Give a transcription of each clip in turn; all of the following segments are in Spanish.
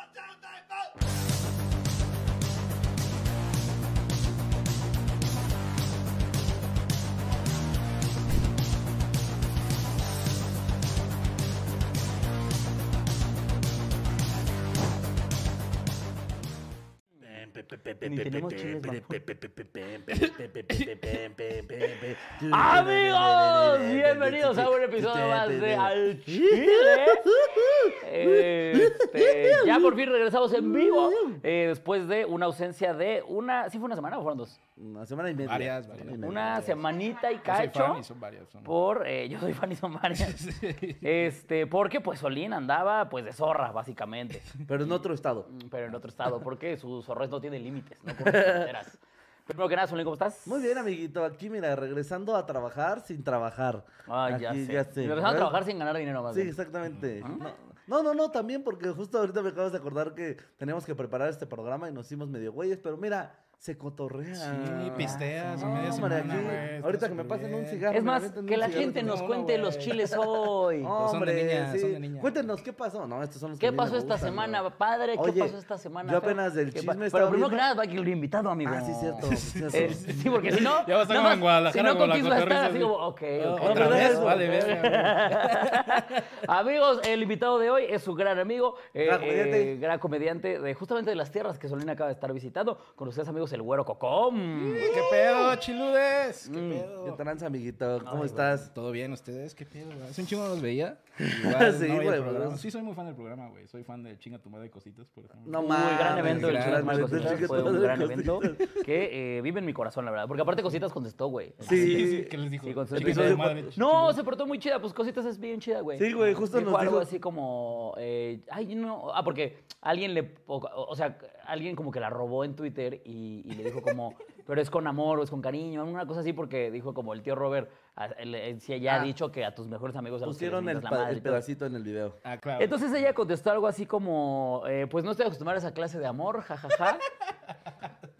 put down thy vote! Amigos, bienvenidos a un episodio más de Al Chile. Este, ya por fin regresamos en vivo eh, después de una ausencia de una. ¿Sí fue una semana o fueron dos? Una semana y media. Varias, varias. Una semanita y Yo soy cacho. fan y son varias. Por, eh, yo soy fan y son varias. Este, porque pues Solín andaba pues de zorra, básicamente. Pero en otro estado. Mm, Pero en otro estado, porque su zorrez no tiene límites, no fronteras. Primero que nada, Solín, ¿cómo estás? Muy bien, amiguito. Aquí, mira, regresando a trabajar sin trabajar. Ay, ya Aquí, sé. ya sé. Regresando a trabajar sin ganar dinero más Sí, bien. exactamente. No, no, no, también porque justo ahorita me acabas de acordar que teníamos que preparar este programa y nos hicimos medio güeyes, pero mira, se cotorrea. Sí, pisteas No, media hombre, semana, aquí, güey, está ahorita que me pasen un cigarro. Es más, que la gente nos cuente los chiles hoy. son de Hombre, niña, sí. son de niña. Cuéntenos qué pasó. No, estos son los que ¿Qué pasó esta gustan, semana, padre? ¿Qué pasó esta semana? yo apenas del ¿Qué chisme Pero primero que nada va a ir el invitado, amigo. Ah, sí, cierto. sí, Eh, cierto. sí, porque si no. Ya va a estar en Guadalajara Si no, con la cotorriza así como, ok, ok. Otra ¿verdad vez, vale, verga. Amigos, el invitado de hoy es su gran amigo, eh, Gran comediante. eh, gran comediante de justamente de las tierras que Solín acaba de estar visitando. Con ustedes, amigos, el güero Cocom. ¿Qué pedo, chiludes? ¿Qué ¿Qué pedo? tranza, amiguito? ¿Cómo Ay, estás? güey, ¿Todo bien ustedes? ¿Qué pedo? güey? Hace un chingo no los veía. Igual, Sí, no veía el güey, programa. pero- Sí, soy muy fan del programa, güey. Soy fan de Chinga tu madre de cositas, por ejemplo. No Uy, mames. gran evento el gran Madre evento, Cositas. Fue un gran evento que eh, vive en mi corazón, la verdad. Porque aparte Cositas contestó, güey. Sí. sí, ¿qué les dijo? Sí, con su Chinga tu episodio- madre, No, se portó muy chida, pues Cositas es bien chida, güey. Sí, güey, justo Dijo nos algo dijo- así como, eh, ay, no, ah, porque alguien le, o, o sea, alguien como que la robó en Twitter y, y le dijo como, pero es con amor o es con cariño, una cosa así, porque dijo como el tío Robert, a- él- él sí ya ha Ah. dicho que a tus mejores amigos a los que les Pusieron el, la madre el pedacito en el video. Ah, claro. Entonces ella contestó algo así como, eh, pues no estoy acostumbrada a esa clase de amor, jajaja.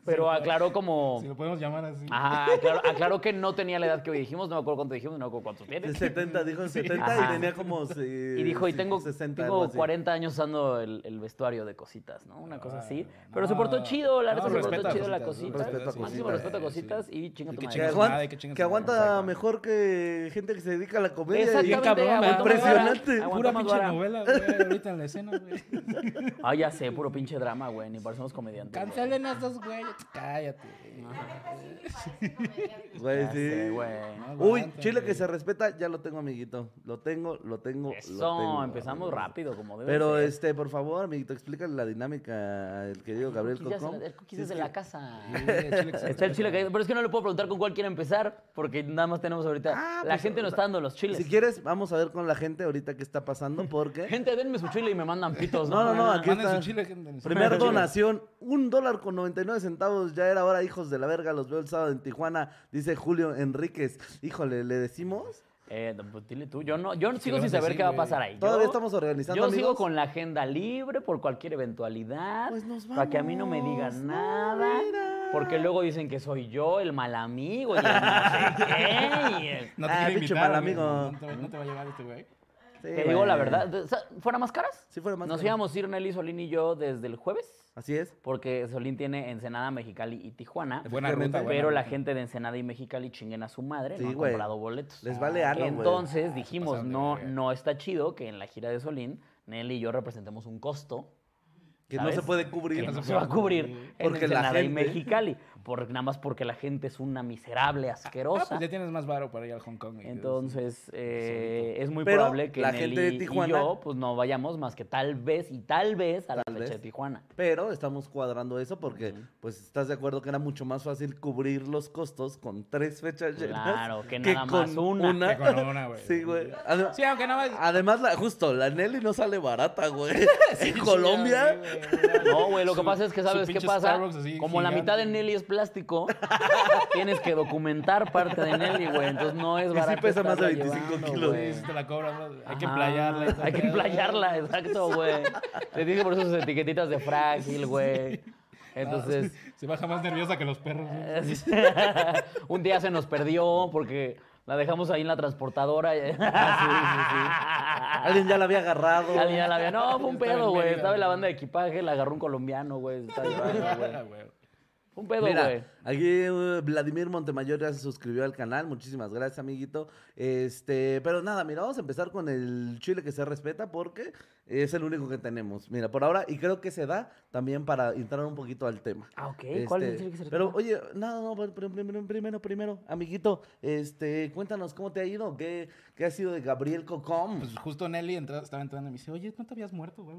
Pero aclaró como... Si lo podemos llamar así. Ajá, aclaró, aclaró que no tenía la edad que hoy dijimos, no me acuerdo cuánto dijimos, no me acuerdo cuántos De tiene. 70, dijo 70 Ajá. y tenía como. sí, Y dijo, y tengo, 60, tengo algo así. 40 años usando el, el vestuario de cositas, ¿no? Una cosa así. Ah, Pero se portó no. chido, la No, neta se respeta portó chido la Cositas, cosita. respeto a Máximo Cositas. respeto a cositas y chinga Y tu que madre. Que, aguanta, que que aguanta mejor que gente que se dedica a la comedia. Exactamente, Bien cabrón, Impresionante. Pura pinche novela, güey, ahorita en la escena, güey. Ah, ya sé, puro pinche drama, güey, ni parecemos comediantes. Cancelen a estos güeyes. Cállate. Güey, sí. güey. No Uy, Chile que se respeta, ya lo tengo, amiguito. Lo tengo, lo tengo, lo Eso, tengo. empezamos rápido, como debe Pero, ser. este, por favor, amiguito, explícale la dinámica al querido Gabriel la- El cookies Si es de que- la casa. Sí, que Está el chile caído. Pero es que no le puedo preguntar con cuál quiere empezar, porque nada más tenemos ahorita. Ah, la pues, gente nos está dando los chiles. Si quieres, vamos a ver con la gente ahorita qué está pasando, porque... Gente, denme su chile y me mandan pitos. No, no, no, aquí Manden está. su chile, gente. Primer Chile. donación, un dólar con 99 centavos. Ya era hora, hijos de la verga. Los veo el sábado en Tijuana, dice Julio Enríquez. Híjole, ¿le decimos? Eh, pues dile tú. Yo no, yo sigo sin saber decir, qué va a pasar ahí. Todavía Yo- estamos organizando, Yo sigo con la agenda libre por cualquier eventualidad. Pues nos Para que a mí no me vamos. digan No, nada. mira. porque luego dicen que soy yo el mal amigo y el no sé qué. y el- No te Ah, invitar, mal amigo. No te, va- no te va a llevar este güey. Sí, Te digo la verdad. ¿Fuera más caras? Sí, fuera más Nos caras. íbamos a ir Nelly, Solín y yo desde el jueves. Así es. Porque Solín tiene Ensenada, Mexicali y Tijuana. Buena ruta, buena Pero la ruta. gente de Ensenada y Mexicali chinguen a su madre, Sí, no han comprado boletos. Les vale güey. Entonces dijimos, pasaron de no, no está chido que en la gira de Solín, Nelly y yo representemos un costo Que no se puede cubrir. que no se va a cubrir en Porque la Ensenada y gente- Mexicali. Por, nada más porque la gente es una miserable, Ah, asquerosa. pues ya tienes más varo para ir al Hong Kong. Entonces, eh, es muy Pero probable que la Nelly gente de Tijuana- y yo pues no vayamos más que tal vez y tal vez a la fecha vez. de Tijuana. Pero estamos cuadrando eso porque, pues, estás de acuerdo que era mucho más fácil cubrir los costos con tres fechas llenas. Claro, que nada más con una. Que con una, güey. Sí, güey. Ade- Sí, aunque no más. Además, la, justo, la Nelly no sale barata, güey. en Colombia. No, güey, lo que pasa es que sabes qué pasa. Como la mitad de. Nelly es plástico, tienes que documentar parte de Nelly, güey. Entonces no es Y sí barato. pesa más de estarla 25 llevando, kilos. güey. Sí, te la cobran, ¿no? Hay que Ajá, emplayarla. Hay que emplayarla, exacto, güey. Le dije por eso sus etiquetitas de frágil, güey. Entonces, Se baja más nerviosa que los perros. ¿no? un día se nos perdió porque la dejamos ahí en la transportadora. Alguien ya la había agarrado. Alguien ya la había. No, fue un pedo, güey. Estaba en la banda de equipaje, la agarró un colombiano, güey. Estaba llevando, güey. Un pedo, Mira, güey. Aquí eh, Vladimir Montemayor ya se suscribió al canal. Muchísimas gracias, amiguito. Este, pero nada, mira, vamos a empezar con el chile que se respeta porque es el único que tenemos. Mira, por ahora, y creo que se da también para entrar un poquito al tema. Ah, ok. ¿Cuál es el Este, chile que se Pero, respeta? oye, no, no, pero primero, primero, primero, amiguito, este, cuéntanos cómo te ha ido, qué, qué ha sido de Gabriel Cocom. Pues justo Nelly entra- estaba entrando y me dice, oye, ¿no te habías muerto, güey?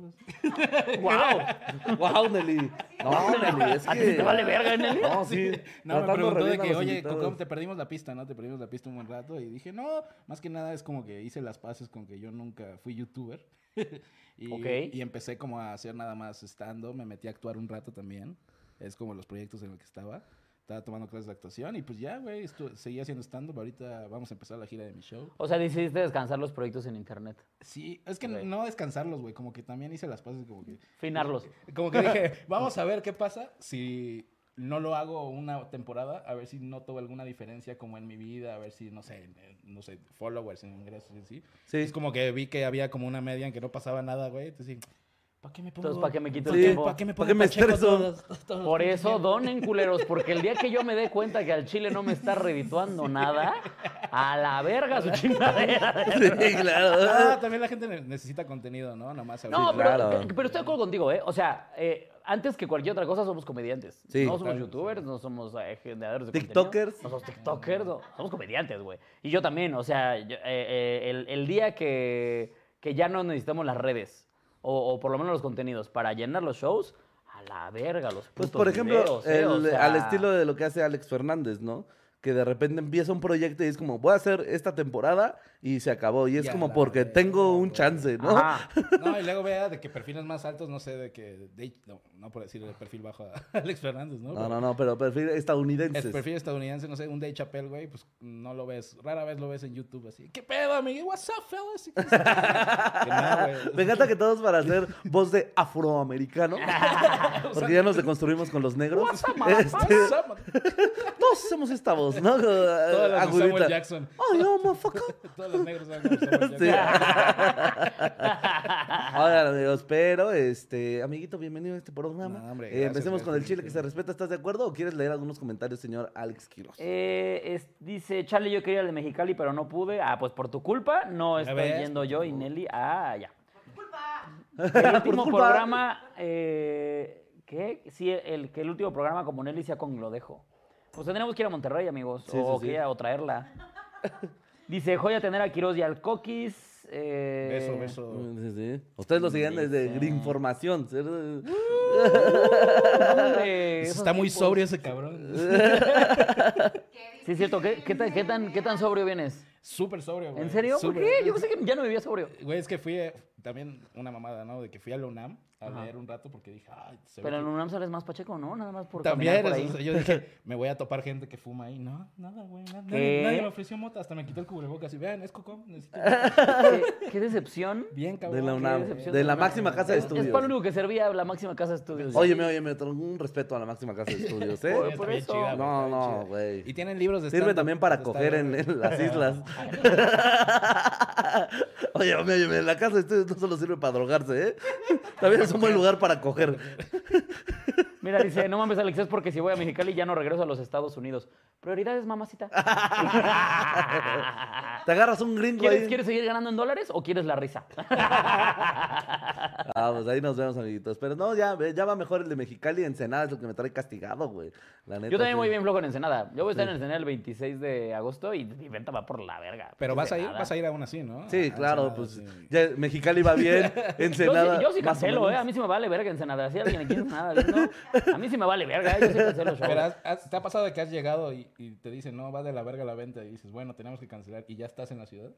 ¡Wow! wow, Nelly. No, Nelly, es ¿A ti que... te vale verga, Nelly? No, sí. No, me preguntó re de que, oye. Cocom, te perdimos la pista, ¿no? Te perdimos la pista un buen rato. Y dije, no, más que nada es como que hice las paces con que yo nunca fui youtuber. y, Ok. y empecé como a hacer nada más estando. Me metí a actuar un rato también. Es como los proyectos en los que estaba. Estaba tomando clases de actuación y pues ya, güey, estu- seguí haciendo stand-up. Ahorita vamos a empezar la gira de mi show. O sea, decidiste descansar los proyectos en internet. Sí, es que Ok. no descansarlos, güey. Como que también hice las paces como que... Finarlos. Como que dije, vamos a ver qué pasa si no lo hago una temporada, a ver si noto alguna diferencia como en mi vida, a ver si, no sé, no sé, followers, en ingresos y así. Sí. Es como que vi que había como una media en que no pasaba nada, güey. Entonces, ¿para qué me pongo? Entonces, ¿para qué me quito el Sí, tiempo? ¿Para qué me ¿Para pongo qué me pacheco estreso? todos- todos los Por pinches eso días? donen culeros, porque el día que yo me dé cuenta que al chile no me está redituando nada, a la verga su chingadera. Sí, claro. Ah, también la gente ne- necesita contenido, ¿no? Nomás No, ahorita. pero, claro. pero estoy de acuerdo contigo, ¿eh? O sea, eh, antes que cualquier otra cosa somos comediantes. Sí. no somos Claro, youtubers, no somos eh, generadores de TikTokers. contenido. No somos tiktokers, no, somos comediantes, güey. Y yo también, o sea, yo- eh, eh, el, el día que, que ya no necesitamos las redes, o, o por lo menos los contenidos, para llenar los shows, a la verga, los Pues putos por ejemplo, videos, ¿eh? O el- sea, al estilo de lo que hace Alex Fernández, ¿no? Que de repente empieza un proyecto y es como, voy a hacer esta temporada y se acabó. Y es Ya como porque tengo un chance, ¿no? Ajá. No, y luego vea de que perfiles más altos, no sé, de que. de- no, no por decir el perfil bajo a Alex Fernández, ¿no? No, no, no, pero perfil estadounidenses. El perfil estadounidense, no sé, un Dave Chappelle, güey, pues no lo ves, rara vez lo ves en YouTube así. ¿Qué pedo, amigo? What's up, fellas? Y que no. Me encanta que todos para hacer voz de afroamericano, porque ya nos deconstruimos con los negros. What's up, Este, What's up, man? todos hacemos esta voz, ¿no? De Agudita. Samuel Jackson. Ay, no, motherfucker. Todos los negros saben como Samuel Sí. Oigan, amigos, pero, este, amiguito, bienvenido a este programa. No, hombre, Eh, gracias, empecemos con el gracias, chile que se respeta. ¿Estás de acuerdo o quieres leer algunos comentarios, señor Alex Quiroz? Eh, es- dice, Charlie, yo quería el de Mexicali, pero no pude. Ah, pues por tu culpa no estoy ves? yendo yo y Nelly. Ah, ya. El Por último culpa. programa, eh, ¿qué? Sí, el, que el último programa como Nelly sea con lo dejo. Pues tendremos que ir a Monterrey, amigos, Sí, o, sí, que o traerla. Dice, joya tener a Quiroz y al Coquis. eh, Beso, beso. Sí, sí. Ustedes lo siguen desde Información. esos Está muy sobrio ese cabrón. Sí, es cierto. ¿Qué, qué tan, qué, tan, ¿Qué tan sobrio vienes? Súper sobrio, güey. ¿En serio? ¿Por qué? Yo pensé que ya no vivía sobrio. Güey, es que fui eh, también una mamada, ¿no? De que fui a la UNAM a Aja. leer un rato porque dije, ay, se ve Pero en que- UNAM sales más pacheco, ¿no? Nada más por También, por ahí. o sea, yo dije, me voy a topar gente que fuma ahí. No, nada, güey. Nadie, nadie me ofreció mota, hasta me quitó el cubrebocas. Y vean, es Coco. necesito- ¿Qué, qué decepción. Bien, cabrón. De la UNAM. decepción De de la UNAM. máxima casa de Es, es estudios. para lo único que servía la máxima casa de estudios. Óyeme, óyeme, tengo un respeto a la máxima casa de estudios, ¿eh? Por- por eso. chida, No, no, güey. Y tienen libros de Sirve también para coger en, las islas. Oye, óyeme, óyeme, la casa de estudios no solo sirve para drogarse, ¿eh? También un buen lugar para coger. Mira, dice, no mames, Alex, es porque si voy a Mexicali ya no regreso a los Estados Unidos. Prioridades, mamacita. Te agarras un gringo ¿Quieres, ahí. ¿Quieres seguir ganando en dólares o quieres la risa? Ah, pues ahí nos vemos, amiguitos. Pero no, ya, ya va mejor el de Mexicali. Ensenada es lo que me trae castigado, güey. La neta. Yo también sí. voy bien flojo en Ensenada. Yo voy a estar en Ensenada el 26 de agosto y mi venta va por la verga. Pero vas a ir, vas a ir aún así, ¿no? Sí, Ah, claro, Ensenada, pues sí. ya Mexicali va bien, Yo Ensenada. yo sí más o cancelo, ¿eh? menos. A mí sí me vale verga Ensenada. Si alguien aquí en Ensenada viendo, a mí sí me vale verga. Yo sí cancelo shows. Pero has- has- ¿te ha pasado de que has llegado y, y te dicen, no, va de la verga la venta? Y dices, bueno, tenemos que cancelar y ya estás en la ciudad?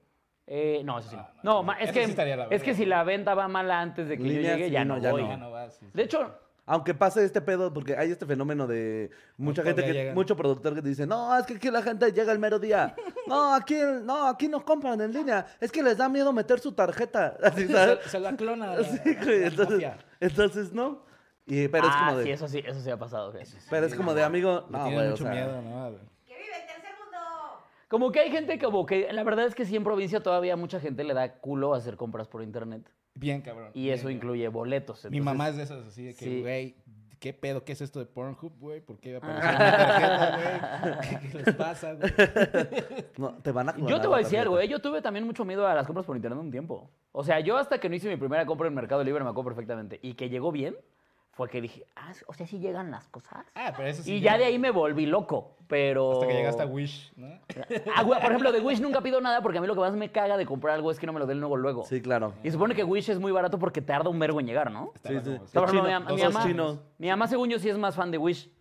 Eh, no, eso sí no. Ah, No, no, es que, sí la es que si la venta va mala antes de que Línea, yo llegue, sí, ya no, no, ya voy. no. Ya vas. sí, sí. De hecho, Aunque pase este pedo, porque hay este fenómeno de mucha gente, que, llegan. mucho productor que te dice, no, es que aquí la gente llega el mero día. No, aquí, no, aquí no compran en línea. Es que les da miedo meter su tarjeta. Así, ¿sabes? Se, se la clona. la- Sí, güey, la entonces, entonces, ¿no? Y, pero es ah, como de, sí, eso sí, eso sí ha pasado. güey. pero es como de amigo, no, tienen güey, o mucho sea, miedo, ¿no? ¡Que vive el tercer mundo! Como que hay gente como que, la verdad es que sí en provincia todavía mucha gente le da culo hacer compras por internet. Bien, cabrón. Y bien, eso bien. incluye boletos. Mi entonces- mamá es de esas así de que, Sí. güey, ¿qué pedo? ¿Qué es esto de Pornhub, güey? ¿Por qué apareció Ah. mi tarjeta, güey? ¿Qué, qué les pasa, güey? No, te van a Yo te voy a decir algo. ¿eh? yo tuve también mucho miedo a las compras por internet un tiempo. O sea, yo hasta que no hice mi primera compra en Mercado Libre me acuerdo perfectamente. Y que llegó bien, fue que dije, ah, o sea, sí llegan las cosas. Ah, pero eso sí. y ya de ahí me volví loco, pero... Hasta que llegaste a Wish, ¿no? Ah, por ejemplo, de Wish nunca pido nada porque a mí lo que más me caga de comprar algo es que no me lo den luego luego. Sí, claro. Y supone que Wish es muy barato porque tarda un vergo en llegar, ¿no? Sí, sí. por ejemplo, chino, mi, mamá, chino. mi mamá, según yo, sí es más fan de Wish.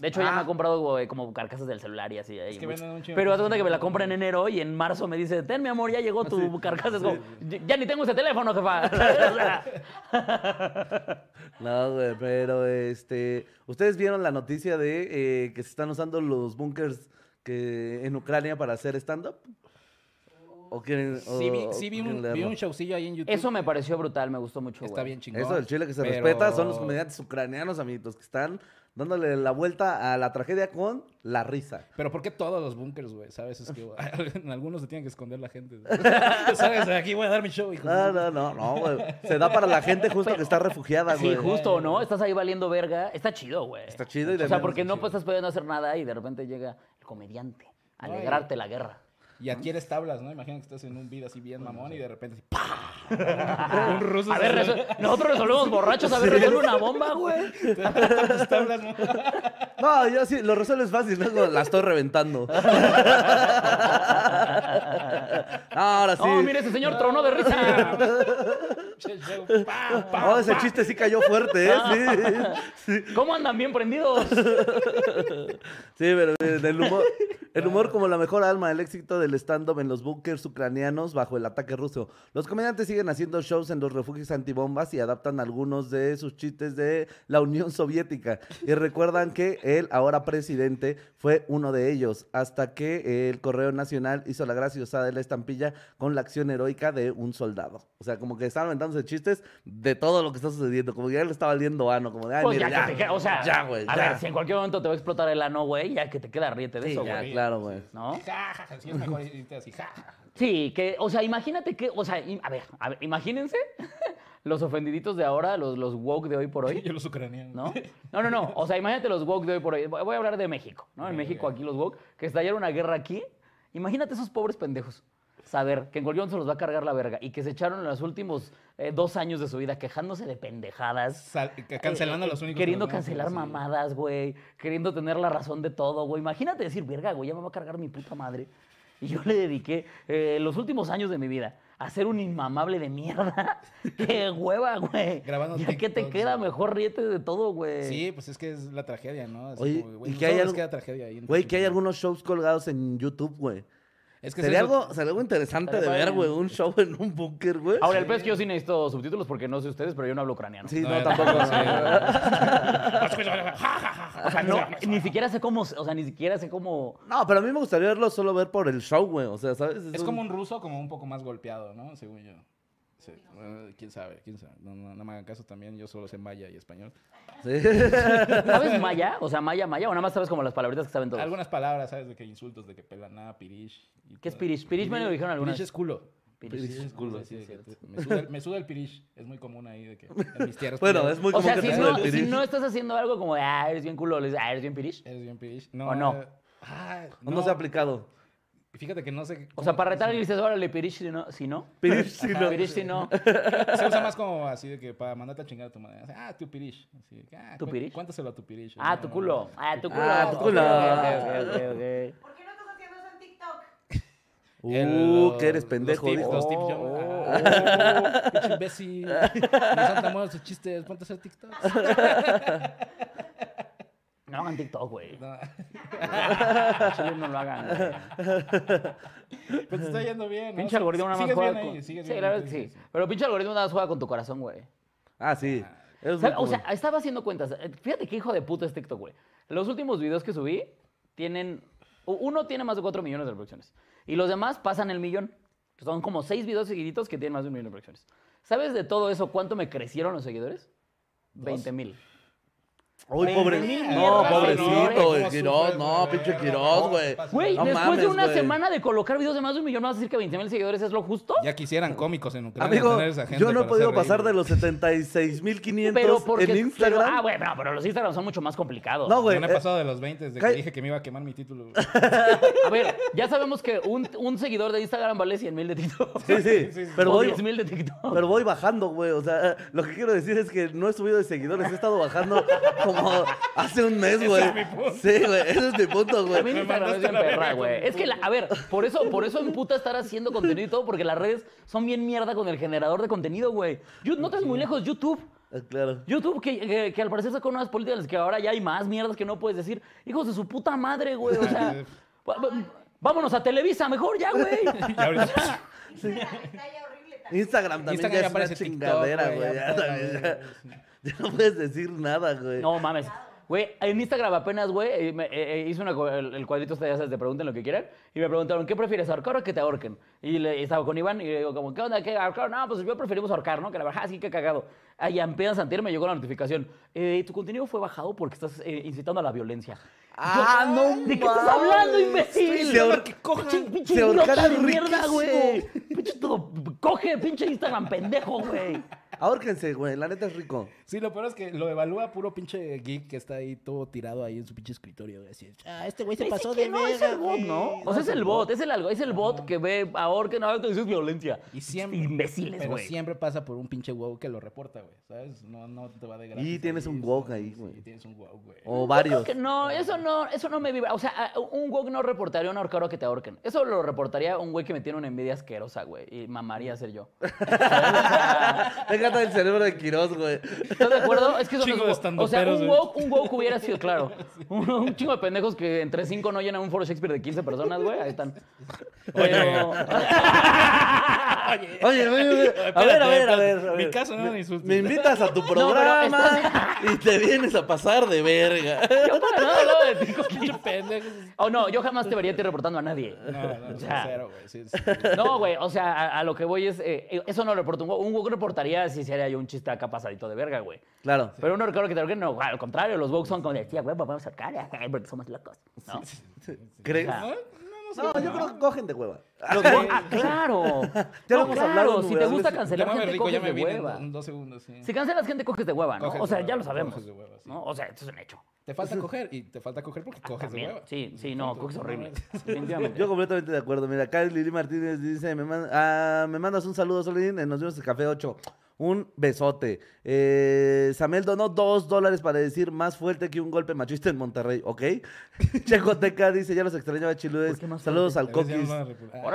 De hecho, ella me Ah. ha comprado güey, como carcasas del celular y así. ahí que un Pero haz cuenta que me la compra en enero y en marzo me dice, ten, mi amor, ya llegó tu carcasa. Es como, "Ya- ya ni tengo ese teléfono, jefa. No, güey, pero este. ¿Ustedes vieron la noticia de eh, que se están usando los bunkers que en Ucrania para hacer stand-up? ¿O quieren.? Sí, vi, o- sí vi, quieren un, vi un showcillo ahí en YouTube. Eso me pareció brutal, me gustó mucho. Está güey. bien chingón. Eso del Chile que se pero- respeta son los comediantes ucranianos, amiguitos, que están dándole la vuelta a la tragedia con la risa. Pero ¿por qué todos los bunkers, güey? ¿Sabes? Es que güey, en algunos se tienen que esconder la gente. ¿Sabes? Aquí voy a dar mi show, hijo. No, no, no, no, güey. Se da para la gente justo que está refugiada, Sí, güey. justo, ¿no? Estás ahí valiendo verga. Está chido, güey. Está chido y de O sea, porque no chido. pues, estás pudiendo hacer nada y de repente llega el comediante a alegrarte la guerra. Y adquieres tablas, ¿no? Imagina que estás en un beat así bien mamón y de repente así, ¡pah! un ruso A ver, resol- nosotros resolvemos borrachos, a ver, resuelve una bomba, güey. tus tablas, ¿no? No, yo sí, lo resuelves fácil, luego la estoy reventando. Ahora sí. No, mire, ese señor tronó de risa. ¡pah! ¡pah! No, ese chiste sí cayó fuerte, ¿eh? Sí, sí. ¿Cómo andan bien prendidos? Sí, pero miren, el humor, el humor como la mejor alma del éxito del stand-up en los bunkers ucranianos bajo el ataque ruso. Los comediantes siguen haciendo shows en los refugios antibombas y adaptan algunos de sus chistes de la Unión Soviética. Y recuerdan que el ahora presidente fue uno de ellos, hasta que el Correo Nacional hizo la graciosa de la estampilla con la acción heroica de un soldado. O sea, como que estaban inventándose chistes de todo lo que está sucediendo, como que ya le estaba valiendo ano, como de, ay, Pues mira, ya, que te queda, o sea, ya, güey, a ya. ver, si en cualquier momento te va a explotar el ano, güey, ya que te queda riete de Sí, eso, güey. Claro, güey. ¿No? Ja, ja, ja, sí es mejor irte así, ja. Sí, que, o sea, imagínate que, o sea, im- a ver, a ver, imagínense los ofendiditos de ahora, los, los woke de hoy por hoy. Yo los ucranianos. ¿no? No, no, no. O sea, imagínate los woke de hoy por hoy. Voy a hablar de México, ¿no? En México, aquí los woke, que estallara una guerra aquí. Imagínate esos pobres pendejos. Saber que en se los va a cargar la verga y que se echaron en los últimos eh, dos años de su vida quejándose de pendejadas. Sal- ca- cancelando eh, los únicos. Queriendo cancelar sí. mamadas, güey. Queriendo tener la razón de todo, güey. Imagínate decir, verga, güey, ya me va a cargar mi puta madre. Y yo le dediqué eh, los últimos años de mi vida a ser un inmamable de mierda. ¡Qué hueva, güey! Grabando ya que te queda mejor ríete de todo, güey. Sí, pues es que es la tragedia, ¿no? Oye, como, güey, y que hay algo- queda tragedia ahí. Güey, que hay algunos shows colgados en YouTube, güey. Es que Sería es algo, sería algo interesante de ver, güey, un show en un búnker, güey. Ahora, el pez es que yo sí necesito subtítulos porque no sé ustedes, pero yo no hablo ucraniano. Sí, no, tampoco. O sea, no, ni siquiera sé cómo, o sea, ni siquiera sé cómo... No, pero a mí me gustaría verlo solo ver por el show, güey. O sea, ¿sabes? Es como un ruso como un poco más golpeado, ¿no? Según yo. Sí. bueno, quién sabe, quién sabe. No, no, no me hagan caso también, yo solo sé maya y español. Sí. ¿Sabes maya? O sea, maya, maya, o nada más sabes como las palabritas que saben todos. Algunas palabras, ¿sabes? De que insultos, de que pelaná, pirish. y ¿Qué es todo. pirish? Pirish me lo dijeron alguna Pirish es culo. Pirish. Pirish es culo. Sí, sí, sí, me, suda, el- me suda el pirish. Es muy común ahí de que en mis tierras. Bueno, es muy O común sea, que si no, si no estás haciendo algo como, de, ah, eres bien culo, le dices, ah, eres bien pirish. ¿Eres bien pirish? ¿O no? eh, ah, ¿O no se ha aplicado? Fíjate que no sé. O sea, para retar y dices, órale, pirish si no. Si no. Pirish, sí, Ajá, no. Pirish si no. Se usa más como así de que para mandarte a chingar a tu madre. Ah, tu pirish. Así de que, ah, ¿Tu pirish? Cuéntaselo a tu pirish. Ah, No, tu culo. no. Ah, tu culo. Ah, tu culo. ok, ok, ok. ¿Por qué no estás haciendo eso en TikTok? Uh, El- que eres los pendejo, tips, dijo. Los tips, yo. Oh, pinche imbécil. Ni Santa Muerte sus chistes. Ponte a hacer TikTok. No hagan TikTok, güey. No. Chile no lo hagan, güey. Pues te está yendo bien. ¿no? Pinche algoritmo nada más Sigues juega bien con... ahí, sigues Sí, bien verdad que sí, sí. Pero pinche algoritmo nada más juega con tu corazón, güey. Ah, sí. ¿Sabe? O sea, estaba haciendo cuentas. Eh, Fíjate qué hijo de puta es TikTok, güey. Los últimos videos que subí tienen... Uno tiene más de 4 millones de reproducciones. Y los demás pasan el millón. Son como 6 videos seguiditos que tienen más de un millón de reproducciones. ¿Sabes de todo eso cuánto me crecieron los seguidores? 20 mil. Uy, pobre. No, pobrecito, el Quiroz. No, pinche Quiroz, güey. Güey, No después mames, de una güey. semana de colocar videos de más de un millón, ¿me vas a decir que 20 mil seguidores es lo justo? Ya quisieran cómicos en Ucrania Amigo, tener esa gente yo no he para podido hacer pasar de los 76.500 Pero porque. en Instagram. pero- ah, güey, no, pero los Instagram son mucho más complicados. No, güey. Yo no he eh, pasado de los 20 desde que dije que me iba a quemar mi título. A ver, ya sabemos que un, un seguidor de Instagram vale 100 mil de TikTok. Sí, sí, sí, sí. pero o voy, 10 mil de TikTok. pero voy bajando, güey. O sea, lo que quiero decir es que no he subido de seguidores, he estado bajando como hace un mes, güey. es. Sí, güey, ese es mi punto, güey. A mí Me Instagram es bien perra, güey. Es que, la- a ver, por eso, por eso emputa estar haciendo contenido y todo, porque las redes son bien mierda con el generador de contenido, güey. You- No te muy lejos, YouTube. Ah, Claro. YouTube, que, que- que al parecer sacó nuevas políticas que ahora ya hay más mierdas que no puedes decir. Hijos de su puta madre, güey. O sea, vámonos a Televisa mejor ya, güey. Instagram también Instagram ya ya es una chingadera, güey. ya no puedes decir nada, güey. No mames. Güey, en Instagram apenas, güey, eh, eh, eh, hice una el, el cuadrito este, ya sabes, te pregunten lo que quieran. Y me preguntaron, ¿qué prefieres, ahorcar o que te ahorquen? Y, le, y estaba con Iván y le digo, como, ¿qué onda? ¿Qué ahorcar? No, pues yo preferimos ahorcar, ¿no? Que la verdad, sí, qué cagado. Ahí apenas antier me llegó la notificación. Eh, tu contenido fue bajado porque estás eh, incitando a la violencia. Ah, Yo, no ¿De qué estás hablando, imbécil? Se ahor- Pinche, pinche de mierda, güey. Pinche todo, coge, pinche Instagram, pendejo, güey. Ahórquense, güey, la neta es rico. Sí, lo peor es que lo evalúa puro pinche geek que está ahí todo tirado ahí en su pinche escritorio. güey, Así, ah, este güey se Ese pasó de no, es verga, el bot. ¿no? O sea, es el bot, es el algo, es el bot que ve ahora que no, eso es violencia. Y siempre. Imbéciles, Pero güey. siempre pasa por un pinche wow que lo reporta, güey. ¿Sabes? No, no te va de gratis. Y tienes ahí, un woke ahí, güey. Sí, tienes un wow, güey. O varios. Que no, eso no, eso no me vibra. O sea, un güey no reportaría un ahorcado que te ahorquen. Eso lo reportaría un güey que me tiene una envidia asquerosa, güey. Y mamaría ser yo. Me encanta el cerebro de Quiroz, güey. ¿Estás de acuerdo? Es que eso Chingo no de. O sea, un woke, un woke hubiera sido, claro. Un, un chingo de pendejos que entre cinco no llenan un foro Shakespeare de 15 personas, güey. Ahí están. Pero... Oye, oye, oye, a ver, a ver, a ver. a Mi caso no me insultes. Me invitas a tu programa y te vienes a pasar de verga. Yo para nada de ti, Pinche pendejo. Oh, no, yo jamás te vería a ti reportando a nadie. No, no, O sea, cero, güey. Sí, sí. No, güey, o sea, a, a lo que voy es, eh, eso no lo reporta un woke. Reportaría si se haría yo un chiste acá pasadito de verga, güey. Claro. Pero un ahorcado que te ahorquen, no, al contrario, los woke son como de, tía, güey, vamos a eh, porque somos locos. ¿no? ¿Crees? O sea, No, yo creo que cogen de hueva. Los ah, claro. Ya lo no, hemos claro, hablado, si te gusta veces- cancelar Llámame gente, rico, ya coges me de vine en hueva. en dos segundos, sí. Si cancelas gente, coges de hueva, ¿no? Coges o sea, de ya hueva, lo sabemos. coges de hueva, sí. ¿no? O sea, esto es un hecho. Te falta coger y te falta coger porque coges de También. hueva. Sí, sí, no, Punto. coges horrible. Definitivamente. Yo completamente de acuerdo. Mira, acá Lili Martínez dice, me, man- ah, me mandas un saludo, Solín, eh, nos vemos en Café 8. Un besote. Eh, Samuel donó dos dólares para decir más fuerte que un golpe machista en Monterrey, ¿ok? Checoteca dice, ya los extrañaba chiludes. ¿Por qué más Saludos al Coquis.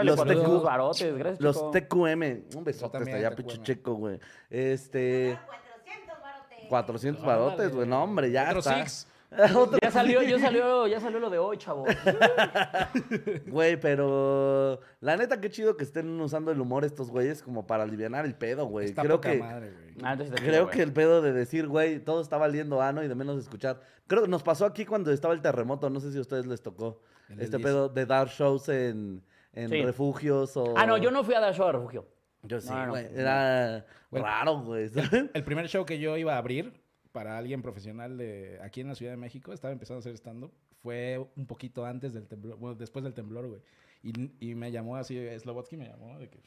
los 400 TQ barotes, gracias, Los. TQM. Un besote hasta allá, pinche checo, güey. Este... 400 barotes. 400 Ándale. barotes, güey. No, hombre, ya Otro está. six. Otro Ya salió, ya salió, ya salió lo de hoy, chavo. Güey, pero la neta, qué chido que estén usando el humor estos güeyes como para aliviar el pedo, güey. Está Creo poca que, madre, güey. Ah, creo güey. que el pedo de decir, güey, todo está valiendo ano y de menos escuchar. Creo que nos pasó aquí cuando estaba el terremoto, no sé si a ustedes les tocó El este pedo de dar shows en, en Sí. refugios o... Ah, no, yo no fui a dar show a refugio. Yo sí, No, no, güey. no. Era Bueno. raro, güey. ¿sabes? El primer show que yo iba a abrir para alguien profesional de aquí en la Ciudad de México, estaba empezando a hacer stand-up, fue un poquito antes del temblor, bueno, después del temblor, güey. Y, y me llamó así, Slobotsky me llamó, de que,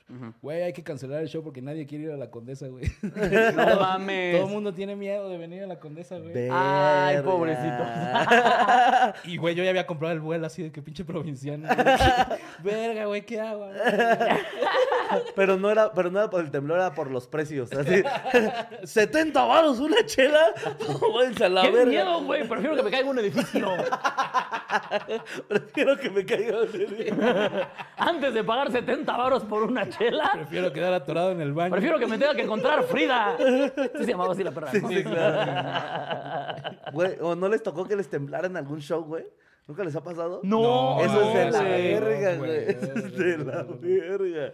güey, hay que cancelar el show porque nadie quiere ir a la Condesa, güey. No mames. Todo el mundo tiene miedo de venir a la Condesa, güey. Ay, pobrecito. Y, güey, yo ya había comprado el vuelo así de que pinche provinciano. Verga, güey, ¿qué hago? Pero no era, pero no era por el temblor, era por los precios. Así, 70 varos una chela. A la ¡Qué verga. miedo, güey! Prefiero que me caiga un edificio. Prefiero que me caiga. Antes de pagar 70 varos por una chela, Prefiero quedar atorado en el baño. prefiero que me tenga que encontrar Frida. Sí se llamaba así la perra. ¿no? Sí, claro. Güey, ¿o no les tocó que les temblara en algún show, güey? ¿Nunca les ha pasado? No, Eso es de no, la verga, no, güey. güey. Eso es de la verga.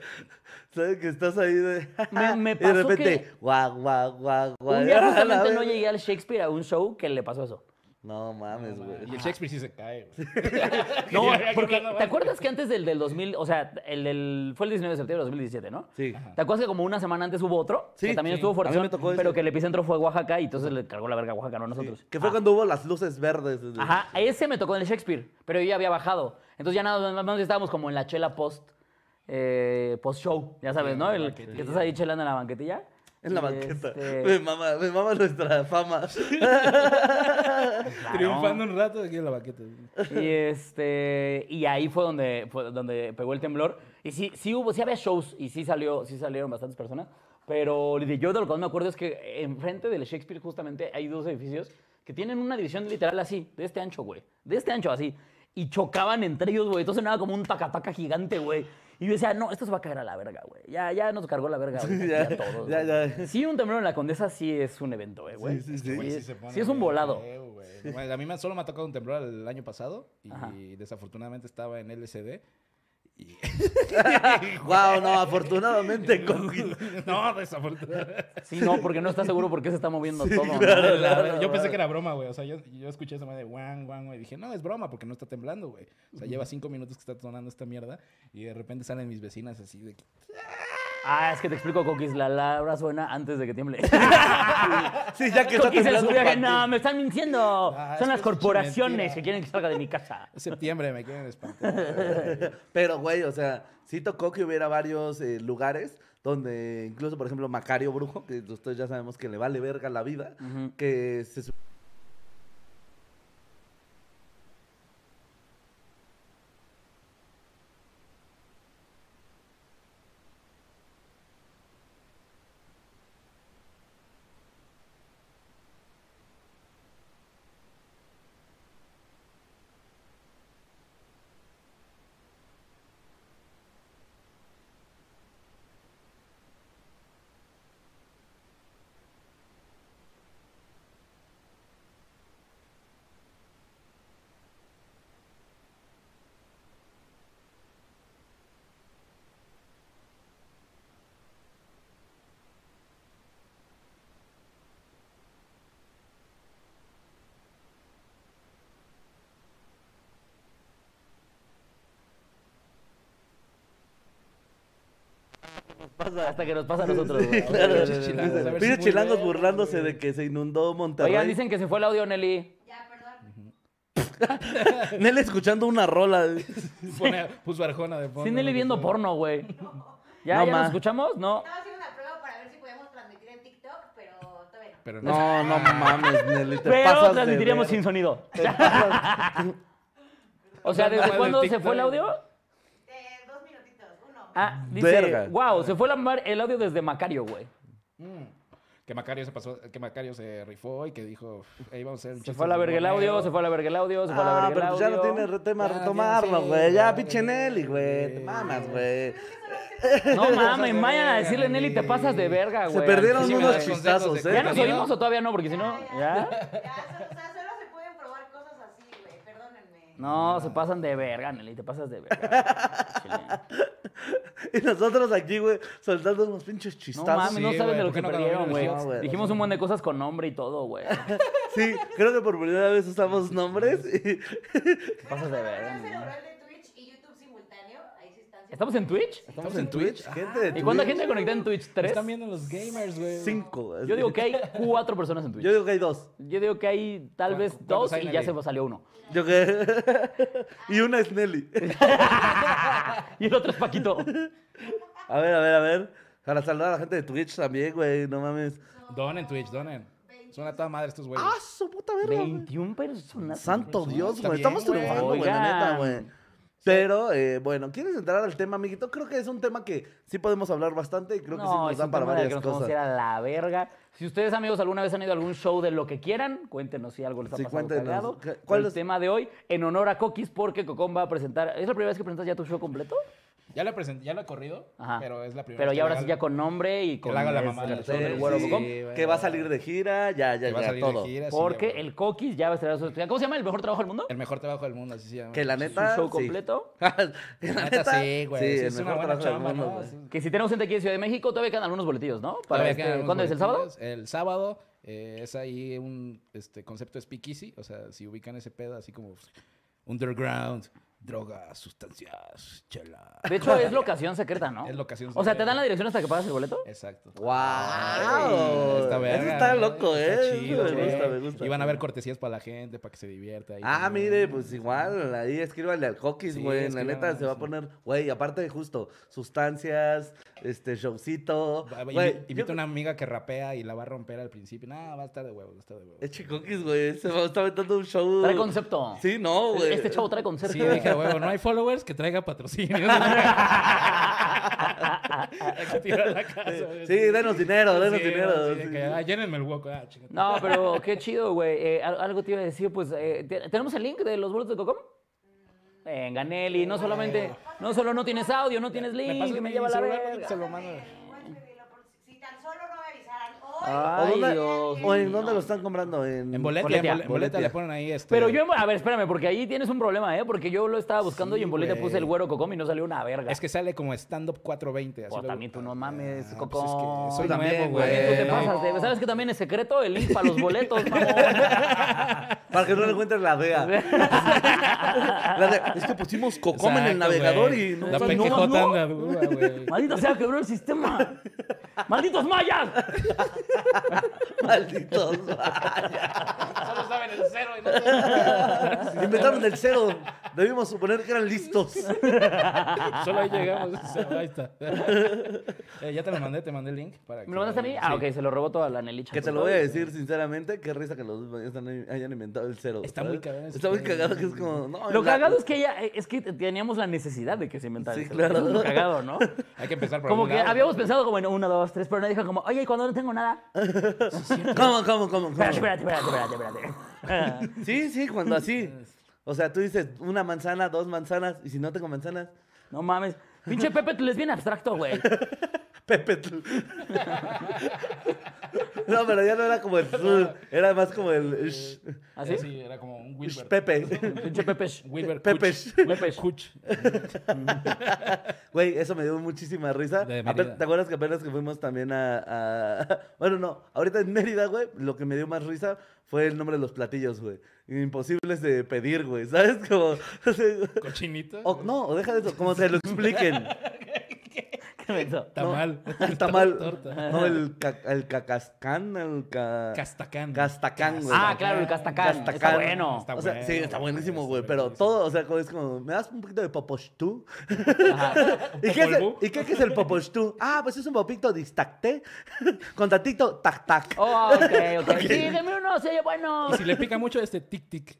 ¿Sabes que estás ahí de... Me- me y de pasó repente, que- guau, guau, guau, guau. Un día justamente no llegué al Shakespeare a un show que le pasó eso. No mames, güey. Y el Shakespeare sí se cae, güey. No, porque ¿te acuerdas que antes del, del 2000, o sea, el del, fue el 19 de septiembre de 2017, ¿no? Sí. ¿Te acuerdas que como una semana antes hubo otro? Sí, que también sí. estuvo fuerte, me tocó ese. pero que el epicentro fue Oaxaca y entonces le cargó la verga a Oaxaca, no a nosotros. Que fue Ah. cuando hubo las luces verdes. Ajá, ese me tocó en el Shakespeare, pero yo ya había bajado. Entonces ya nada más más estábamos como en la chela post, eh, post show, ya sabes, Sí, ¿no? El, que estás ahí chelando en la banquetilla. En la banqueta. este, Me mama, me mama nuestra fama. claro. Triunfando un rato aquí en la baqueta. Y este y ahí fue donde fue donde pegó el temblor y sí sí hubo sí había shows y sí salió sí salieron bastantes personas, pero de- yo de lo que más me acuerdo es que enfrente del Shakespeare justamente hay dos edificios que tienen una división literal así, de este ancho, güey. De este ancho así. Y chocaban entre ellos, güey. Entonces nada como un tacataca gigante, güey. Y yo decía, no, esto se va a caer a la verga, güey. Ya, ya nos cargó la verga güey, Ya, a todos. ya, güey. ya. Sí, un temblor en la Condesa sí es un evento, eh, güey. Sí, sí, sí. Güey, Sí, se pone sí es un volado. güey. A mí me- solo me ha tocado un temblor el año pasado y Ajá. desafortunadamente estaba en LCD. Y... wow, no, afortunadamente Coqui. no, desafortunadamente. Sí, no, porque no está seguro por qué se está moviendo todo. ¿no? claro. La- yo pensé que era broma, güey. O sea, yo, yo escuché esa madre de guan, guan, güey. Y dije, no, es broma porque no está temblando, güey. O sea, lleva cinco minutos que está sonando esta mierda. Y de repente salen mis vecinas así de que. Ah, es que te explico, Coquis. La labra suena antes de que tiemble. Sí, ya que está Coquis en su viaje. Pati. No, me están mintiendo. Ah, Son es las corporaciones que quieren que salga de mi casa. Es septiembre, me quieren espantar. Pero, güey, o sea, sí tocó que hubiera varios eh, lugares donde, incluso, por ejemplo, Macario Brujo, que ustedes ya sabemos que le vale verga la vida, que se Hasta que nos pasa a nosotros. Sí, güey. claro. pinches chilangos, a ver si Pinches chilangos bien, burlándose de que se inundó Monterrey. Oigan, dicen que se fue el audio, Nelly. Ya, perdón. Nelly escuchando una rola. Pone, puso Arjona de fondo. Sí, Nelly viendo porno, güey. ¿Ya, No, ya ma. nos escuchamos? No. Estaba haciendo una prueba para ver si podíamos transmitir en TikTok, pero todavía no. Pero no. No, no mames, Nelly, te Pero pasas de transmitiríamos ver- sin sonido. O sea, ¿desde cuándo se fue el audio? Eh, dos minutitos, uno. Ah, dice, Verga. wow, se fue la mar- el audio desde Macario, güey. Mm. Que Macario se pasó, que Macario se rifó y que dijo, ahí vamos a hacer un Se fue a la verga el audio, monero". se fue a la verga el audio, se fue a la Ah, verga el pero pues ya no audio. tiene tema retomarlo, güey. Ya, ya, pinche Nelly, güey. Te mamas, güey. No mames, vayan a decirle, Nelly, te pasas de verga, Se güey. perdieron Sí, unos chistazos, ¿eh? ¿Ya nos oímos o todavía no? Porque si no, ¿ya? Ya, o sea, solo se pueden probar cosas así, güey. Perdónenme. No, se pasan de verga, Nelly, te pasas de verga. Y nosotros aquí, güey, soltando unos pinches No chistazos. mames, no Sí, saben de lo ¿por que no perdieron, güey. Dijimos un buen de cosas con nombre y todo, güey. Sí, creo que por primera vez usamos nombres. y- pasas de verga. Bueno, se Nelly. logró el de Twitch y YouTube simultáneo. Ahí sí están. ¿Estamos en Twitch? Estamos en Twitch. Gente de ¿Y cuánta gente conectada en Twitch? ¿Tres? Están viendo los gamers, güey. Cinco. Yo digo que hay cuatro personas en Twitch. Yo digo que hay dos. Yo digo que hay tal ¿Cu- vez dos y ya se salió uno. Yo que... y una es Nelly. Y el otro es Paquito. A ver, a ver, a ver. Para saludar a la gente de Twitch también, güey. No mames. Donen Twitch, donen. Son a toda madre estos güeyes. ¡Ah, su puta verga! güey! 21 personas. Santo Dios, güey. Estamos triunfando, güey, la neta, güey. Pero, eh, bueno, ¿quieres entrar al tema, amiguito? Creo que es un tema que sí podemos hablar bastante y creo que sí No, nos es da un para tema del varias que nos podemos cosas. la verga. Si ustedes, amigos, alguna vez han ido a algún show de lo que quieran, cuéntenos si algo les ha Sí, pasado cuéntenos. cagado. ¿Qué- ¿Cuál cuál el es? tema de hoy? En honor a Coquis, porque Cocón va a presentar... ¿Es la primera vez que presentas ya tu show completo? Ya lo he present- ya lo he corrido, Ajá. pero es la primera Pero ya que ahora sí ya con nombre y que con le haga la mamá el del show del Güero Bocón. Que va a salir de gira, ya, ya, Que va a ya, salir todo. de gira, sí, Porque ya, güey. el Coquis ya va a estar su ¿Cómo se llama? ¿El mejor trabajo del mundo? El mejor trabajo del mundo, así se llama. Que la ¿Su neta. show sí. completo? que la La neta, sí, güey. Sí, sí, el una mejor buena trabajo del chamba, mundo, ¿no? güey. Que si tenemos gente aquí en Ciudad de México, todavía quedan algunos boletillos, ¿no? Para Todavía este- quedan ¿Cuándo es? ¿El sábado? boletillos. El sábado eh, es ahí un este, concepto speakeasy. O sea, si ubican ese pedo así como underground, drogas, sustancias, chela. De hecho, es locación secreta, ¿no? Es locación O sea, ¿te secreta. dan la dirección hasta que pagas el boleto? Exacto. ¡Wow! Está verga, Eso está ¿no? loco, Está ¿eh? chido, me gusta, me gusta. Y van a haber cortesías para la gente, para que se divierta. ahí Ah, también. mire, pues igual, ahí escríbanle al Coquis, Sí, güey. la escríbanle, neta se va a sí. poner, güey, aparte de justo, sustancias, este, showcito. Güey, Invita yo- a una amiga que rapea y la va a romper al principio. No, va a estar de huevos, va a estar de huevos. Eche Coquis, güey, se va a estar metiendo un show. Trae concepto. Sí, no, güey. Este chavo trae concepto. Sí, dije, a huevo, no hay followers, que traiga patrocinio. Hay que tirar la casa, güey. Sí, denos dinero, denos Sí, dinero. sí, de sí. que, ah, llénenme el hueco. Ah. No, pero qué chido, güey. Eh, al- algo te iba a decir, pues, eh, ¿te- ¿tenemos el link de los boletos de Cocom? Venga, Nelly, no solamente, no solo no tienes audio, no tienes link, Me pasa me, lleva la verga. se lo mando. Puedes pedirlo por- Si tan solo no me avisaran hoy. Ay, ¿O dónde, Dios o en mío. dónde lo están comprando? En, En Boletia. en bole- en boletia le ponen ahí este. Pero yo, en- a ver, espérame, porque ahí tienes un problema, ¿eh? Porque yo lo estaba buscando y en boleta puse el güero Cocom y no salió una verga. Es que sale como stand-up 420. así Pues lo- también tú no mames, Ah, Coco. pues es que soy también, nuevo, güey. güey. Tú te pasas de- ¿Sabes que también es secreto el link para los boletos? Para que no le encuentres la DEA. La de- es que pusimos Cocom en el navegador y no La no, PQJ no. güey. Maldita sea, quebró el sistema. ¡Malditos mayas! Malditos. Solo saben el cero y no Inventaron el cero. Debimos suponer que eran listos. Solo ahí llegamos. Ahí está. Eh, ya te lo mandé, te mandé el link. Para ¿Me lo mandaste a mí? Ah, ok, se lo robó toda la Nelicha. Que te lo voy a decir sinceramente, qué risa que los dos hayan- hayan inventado el cero. Está ¿sabes? muy cagado Está muy cagado que es como. No, Lo la- cagado es que ella, es que teníamos la necesidad de que se inventara Sí, eso. claro. Eso es lo cagado, ¿no? Hay que empezar por Como algún que lado, habíamos ¿no? pensado como en uno, dos, tres, pero nadie dijo como, oye, ¿y cuando no tengo nada? ¿Cómo, cómo, cómo? cómo? Espérate, espérate, espérate, espérate, espérate. Sí, sí, cuando así. O sea, tú dices una manzana, dos manzanas, y si no tengo manzanas, No mames. Pinche Pepe, tú les bien abstracto, güey. Pepe. No, pero ya no era como el. Era más como el. sh- ¿Así? Sí, era como un Wilber. Pepe. Pinche Pepe. Wilber Pepe. Kuch. Pepe. Kuch. Güey, eso me dio muchísima risa. De Mérida. ¿Te acuerdas que apenas que fuimos también a, a- Bueno, no, ahorita en Mérida, güey, lo que me dio más risa fue el nombre de los platillos, güey. Imposibles de pedir, güey, ¿sabes? Como... Cochinito. o, no, o deja de eso, como se lo expliquen. Tamal. Está mal. Torta. No, el, ca- el cacascán, el ca... Castacán. Castacán, güey. Ah, claro, el Castacán. Está bueno. Está o sea, bueno, sí, está buenísimo, güey. Pero todo, o sea, como es como, ¿me das un poquito de popochtú? ¿Y qué, es el. ¿Y qué, qué es el popochtú? Ah, pues es un popito distacté con tantito tac-tac. Oh, ok, ok. Sí, deme uno, se oye bueno. Y si le pica mucho, este tic-tic.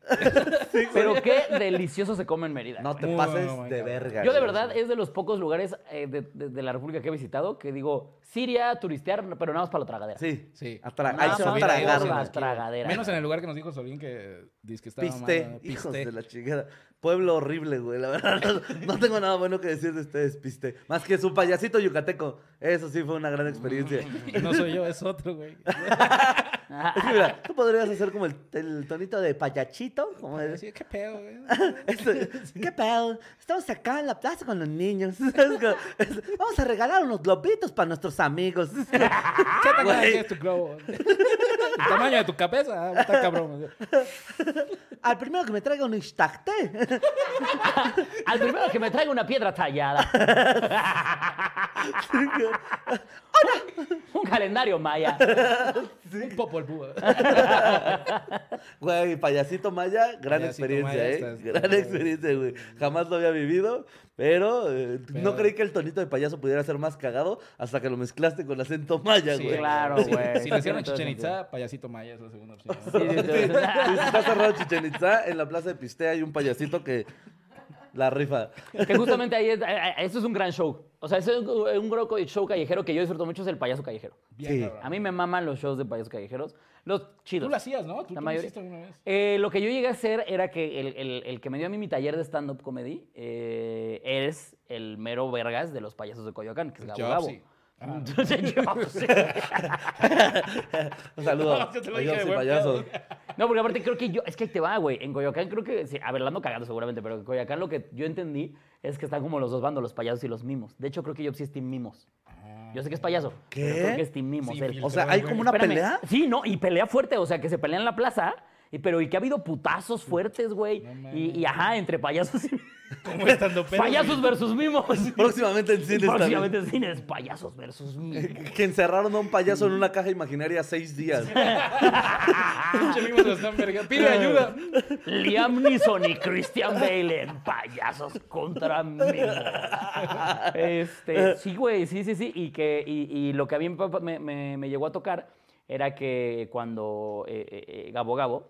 Pero qué delicioso se come en Mérida. No te Muy pases bueno, de verga. Yo de verdad es de los pocos lugares eh, de, de- de la República que he visitado que digo, Siria, turistear, pero nada más para la tragadera. Sí. Sí. A tra- Nada ahí tragar. Menos en el lugar que nos dijo Solín que dice que estaba Piste, mal, hijos Piste. de la chingada. Pueblo horrible, güey. La verdad, no, no tengo nada bueno que decir de ustedes, Piste. Más que su payasito yucateco. Eso sí fue una gran experiencia. No soy yo, es otro, güey. Es que mira, tú podrías hacer como el, el tonito de payachito. Como de, ¿Qué pedo, güey? ¿Qué pedo? Estamos acá en la plaza con los niños. Vamos a regalar unos globitos para nuestros amigos. ¿Qué tan grande es tu globo? El tamaño de tu cabeza. ah, Está cabrón. Al primero que me traiga un instacté. Al primero que me traiga una piedra tallada. Un calendario maya. Un popol búho. Güey, payasito maya, gran Payasito experiencia, Maya ¿eh? gran experiencia, güey. Jamás lo había vivido, pero, eh, no Pero- creí que el tonito de payaso pudiera ser más cagado hasta que lo mezclaste con acento maya, Sí, güey. claro, güey. Si le hicieron Tiene todo Chichen sentido. Itza, payasito maya es la segunda opción. Sí, sí, sí. Sí, si está cerrado Chichen Itza, en la plaza de Pistea hay un payasito que la rifa. Que justamente ahí, es- eh, eh, esto es un gran show. O sea, es un, un groco- show callejero que yo disfruto mucho, es el payaso callejero. Bien, Sí. A mí me maman los shows de payasos callejeros. Los chidos. Tú lo hacías, ¿no? Tú La tú lo mayoría- hiciste alguna vez. Eh, lo que yo llegué a hacer era que el, el- el que me dio a mí mi taller de stand-up comedy eh, es el mero vergas de los payasos de Coyoacán, que es Gabo Gabo. Ah. Entonces, Jobsy. Un saludo. Yo te lo dije de Payaso y buen payaso. pedo. No, porque aparte creo que yo, es que ahí te va, güey. En Coyoacán creo que, sí, a ver, la ando cagando seguramente, pero en Coyoacán lo que yo entendí es que están como los dos bandos, los payasos y los mimos. De hecho, creo que yo sí es Team Mimos. Yo sé que es payaso. ¿Qué? pero creo que es Team Mimos. Sí, él. O sea, ¿hay como una Espérame. pelea? Sí, no, y pelea fuerte, o sea, que se pelean en la plaza, y, pero y que ha habido putazos fuertes, güey. No y, y ajá, entre payasos y... Como estando pedo. payasos versus mimos. Próximamente en cines Próximamente en cines, payasos versus mimos. Que encerraron a un payaso en una caja imaginaria seis días. Pide ayuda. Liam Neeson y Christian Bale en payasos contra mimos. Este, sí, güey, sí, sí, sí. Y, que, y, y lo que a mí me, pa- me- me- me llegó a tocar era que cuando eh, eh, eh, Gabo Gabo,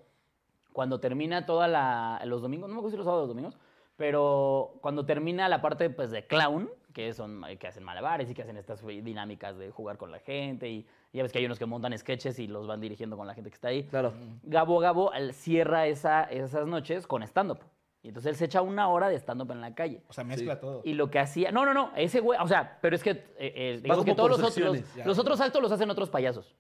cuando termina toda la. los domingos, no me acuerdo si los sábados o los domingos, pero cuando termina la parte pues, de clown, que son que hacen malabares y que hacen estas dinámicas de jugar con la gente, y ya ves que hay unos que montan sketches y los van dirigiendo con la gente que está ahí. Claro. Gabo Gabo al- cierra esa, esas noches con stand-up. Y entonces él se echa una hora de stand-up en la calle. O sea, mezcla todo. Y lo que hacía. No, no, no. Ese güey. O sea, pero es que. eh, eh, digamos que todos los otros. los ya. otros actos los hacen otros payasos.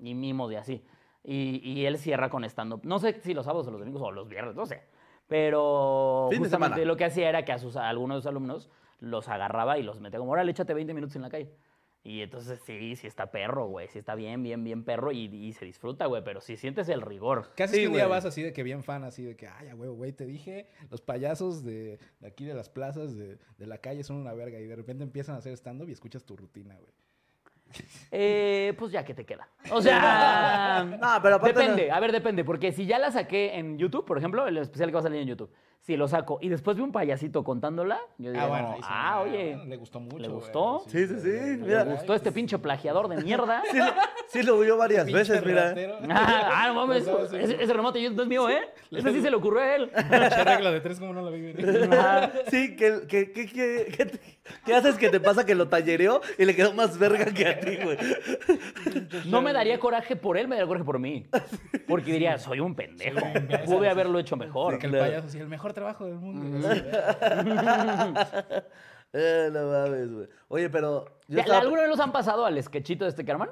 Y mimos y así. Y, y él cierra con stand-up. No sé si los sábados o los domingos o los viernes, no sé. Pero Fin de justamente semana. lo que hacía era que a, sus, a algunos de sus alumnos los agarraba y los metía como, órale, échate 20 minutos en la calle. Y entonces sí, sí está perro, güey. Sí está bien, bien, bien perro y, y se disfruta, güey. Pero sí sientes el rigor. Casi Sí, que un día güey. vas así de que bien fan, así de que, ay, a huevo, güey, te dije, los payasos de, de aquí de las plazas, de, de la calle son una verga. Y de repente empiezan a hacer stand-up y escuchas tu rutina, güey. Eh, pues ya que te queda. O sea, No, pero aparte depende, no- a ver, depende, porque si ya la saqué en YouTube, por ejemplo, el especial que va a salir en YouTube, si lo saco y después vi un payasito contándola, yo digo, Ah, bueno, sí, ah, ah, oye, le gustó mucho. ¿le gustó? Sí, sí, sí, mira. ¿le gustó este pinche plagiador de mierda? Sí, lo- sí lo vio varias Pinche veces, mira. Ah, no mames, No, sí, sí. ese, ese remate yo- no es mío, ¿eh? Ese sí se le ocurrió a él. Regla de tres, como no la vi venir. Ah, Sí, que, que, que, que, que te- ¿qué haces que te pasa que lo tallereó y le quedó más verga que a ti, güey? No me daría coraje por él, me daría coraje por mí. Porque diría, soy un pendejo. Soy un imbécil. Pude haberlo hecho mejor. Que el payaso, sí, el mejor trabajo del mundo. Eh, no mames, güey. Oye, pero. Yo ¿Ya- estaba- ¿Alguna vez los han pasado al sketchito de este Carman?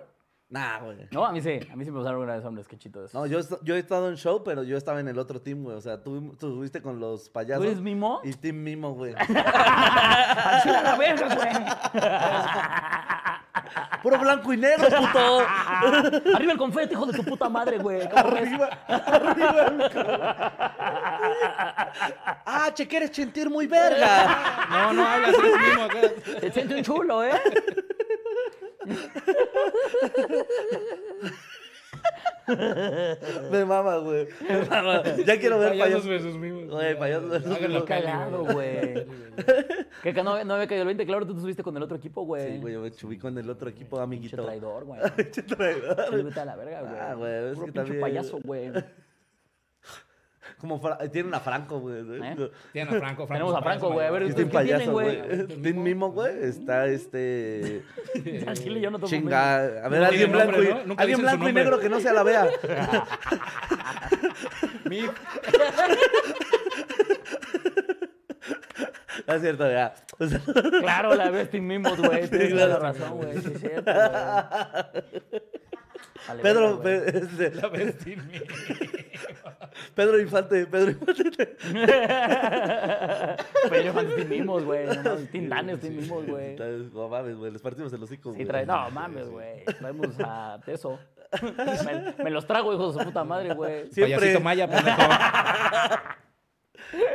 Nah, güey. No, a mí sí. A mí sí me pasaron alguna vez un sketchito de esos. No, yo, he estado en show, pero yo estaba en el otro team, güey. O sea, tú, tú estuviste con los payasos. ¿Tú eres mimo? Y team mimo, güey. ¡Así la verga, güey! Puro blanco y negro, puto. Arriba el confeti, hijo de tu puta madre, güey. Arriba, arriba. el ah, che, que eres sentir muy verga. No, no hablas, eres mimo acá. Te siente un chulo, ¿eh? Me mama, güey. Me mama. Ya quiero ver Payasos versus mimos. Güey, payasos versus Háganlo Cagado, güey. Que que no, no había caído el 20, claro, tú te subiste con el otro equipo, güey. Sí, güey, yo me subí con el otro equipo, Pinche amiguito. traidor, güey. Pinche traidor. Vete a la verga, güey. Ah, güey, es Puro que pinche también- payaso, güey. Como tienen a Franco, güey. ¿Eh? Tienen a Franco, Franco. Tenemos a Franco, güey, a ver, mayor. Es ¿ustedes Team qué payaso, güey? güey. Team mimo, güey. Está este. Al chile yo no tomo Chinga. A ver, No alguien blanco nombre, y, alguien blanco y negro que no se la vea. Mi- No es cierto, ya. O sea, Claro, la ves Team Mimos, güey. Tienes toda la razón, güey. Sí, es cierto, güey. Vale, Pedro, verga, güey. Pe- este, La Pedro Infante, Pedro Infante. Fan de Team Mimos, güey. No mames, Team Danes, Team Mimos, güey. No mames, güey, les partimos el hocico, Sí, güey. trae... No, mames, güey. Traemos a Teso. Me, me los trago, hijos de su puta madre, güey. Siempre. Payasito Maya, pendejo.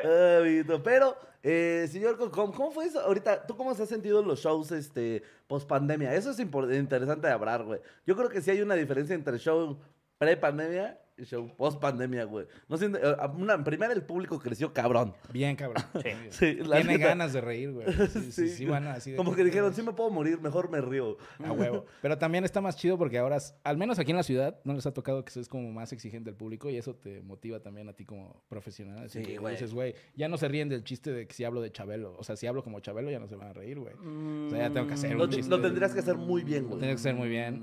Ah, amiguito. Pero, eh, señor Concom, ¿cómo fue eso? Ahorita, ¿tú cómo se has sentido en los shows este, post pandemia? Eso es interesante de hablar, güey. Yo creo que sí hay una diferencia entre show pre-pandemia show post-pandemia, güey. No siento, eh, una, en primera el público creció cabrón. Bien, cabrón. Sí, la Tiene neta. ganas de reír, güey. Sí, sí, sí, van así de Como que dijeron, sí me puedo morir, mejor me río. A huevo. Pero también está más chido porque ahora, al menos aquí en la ciudad, no les ha tocado que seas como más exigente al público y eso te motiva también a ti como profesional. Así Sí, que güey. dices, güey, ya no se ríen del chiste de que si hablo de Chabelo. O sea, si hablo como Chabelo ya no se van a reír, güey. O sea, ya tengo que hacer Lo, un chiste. lo tendrías que hacer muy bien, Lo güey. tendría que hacer muy bien.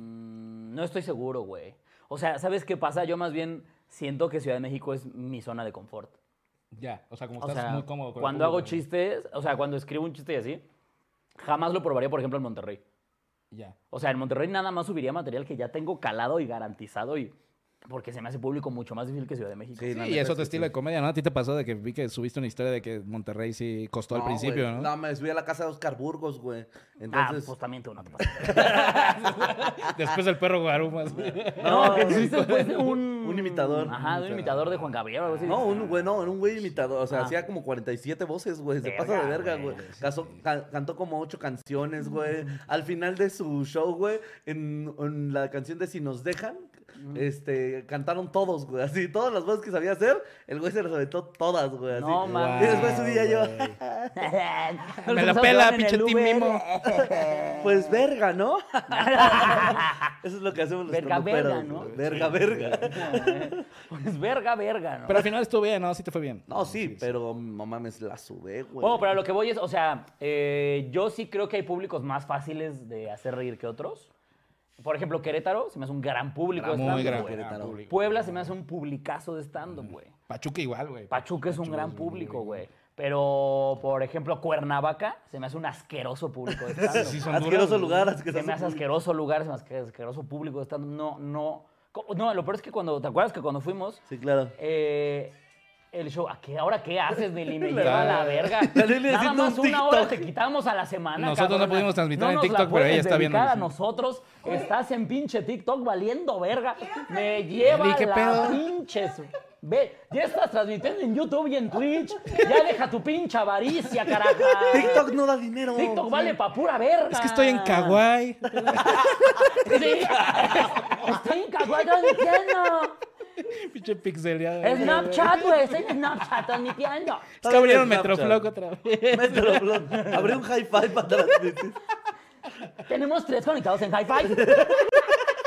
Mm, No estoy seguro, güey. O sea, ¿sabes qué pasa? Yo más bien siento que Ciudad de México es mi zona de confort. Ya, o sea, como O estás sea, muy cómodo con el cuando hago chistes, o sea, cuando escribo un chiste y así, jamás lo probaría, por ejemplo, en Monterrey. Ya. O sea, en Monterrey nada más subiría material que ya tengo calado y garantizado y porque se me hace público mucho más difícil que Ciudad de México. Sí, Sí, y es otro sí, estilo sí. de comedia, ¿no? A ti te pasó de que vi que subiste una historia de que Monterrey sí costó al No, principio, güey. ¿no? No, me subí a la casa de Oscar Burgos, güey. Ah, pues también tú no te. Después el perro Guarumas. güey. No, que subiste pues de un... Un imitador. Ajá, un imitador de Juan Gabriel o algo así. No, un güey, no, un güey imitador. O sea, Ah. hacía como 47 voces, güey. Se Verga, pasa de verga, güey. ca- cantó como ocho canciones, güey. Al final de su show, güey, en, en la canción de Si nos dejan, este, cantaron todos, güey. Así, todas las voces que sabía hacer, el güey se las aventó todas, güey. Así. No, mames. Y después subía yo, Me la Los pela, pinche Team. Mimo. pues verga, ¿no? Eso es lo que hacemos los Verga, verga, ¿no? güey. Verga, verga. Pues verga, verga, ¿no? Pero al final estuvo bien, ¿no? Sí te fue bien. No, sí, pero no mames, la sube, güey. Bueno, pero a lo que voy es, o sea, eh, yo sí creo que hay públicos más fáciles de hacer reír que otros. Por ejemplo, Querétaro se me hace un gran público de Muy stand-up, gran güey. Público. Puebla se me hace un publicazo de stand-up, güey. Pachuca igual, güey. Pachuca es un gran muy público, güey. Pero, por ejemplo, Cuernavaca se me hace un asqueroso público de stand-up. Sí, asqueroso duros, lugar, se asqueroso. me hace asqueroso lugar, se me hace asqueroso público de stand-up. No, no. No, lo peor es que cuando, ¿te acuerdas que cuando fuimos, Sí, claro. eh, el show, ¿a qué, ¿ahora qué haces, Nelly? Me lleva a la verga. Nada más un una hora te quitamos a la semana, Nosotros no pudimos transmitir No en TikTok, pero ella está viendo a nosotros. Estás en pinche TikTok valiendo verga. Me lleva Nelly, ¿qué la pedo? pinches... Ve, ya estás transmitiendo en YouTube y en Twitch. Ya deja tu pinche avaricia, caraja. TikTok no da dinero. TikTok vale pa' pura verga. Es que estoy en Kawaii. Sí. Estoy en Kawaii, no entiendo. Pinche pixeleada. Snapchat, güey. Estoy en Snapchat transmitiendo. Es que abrieron. Metroflog otra vez. Metroflog. Abrí un hi-fi para transmitir. Tenemos tres conectados en Hi-Fi.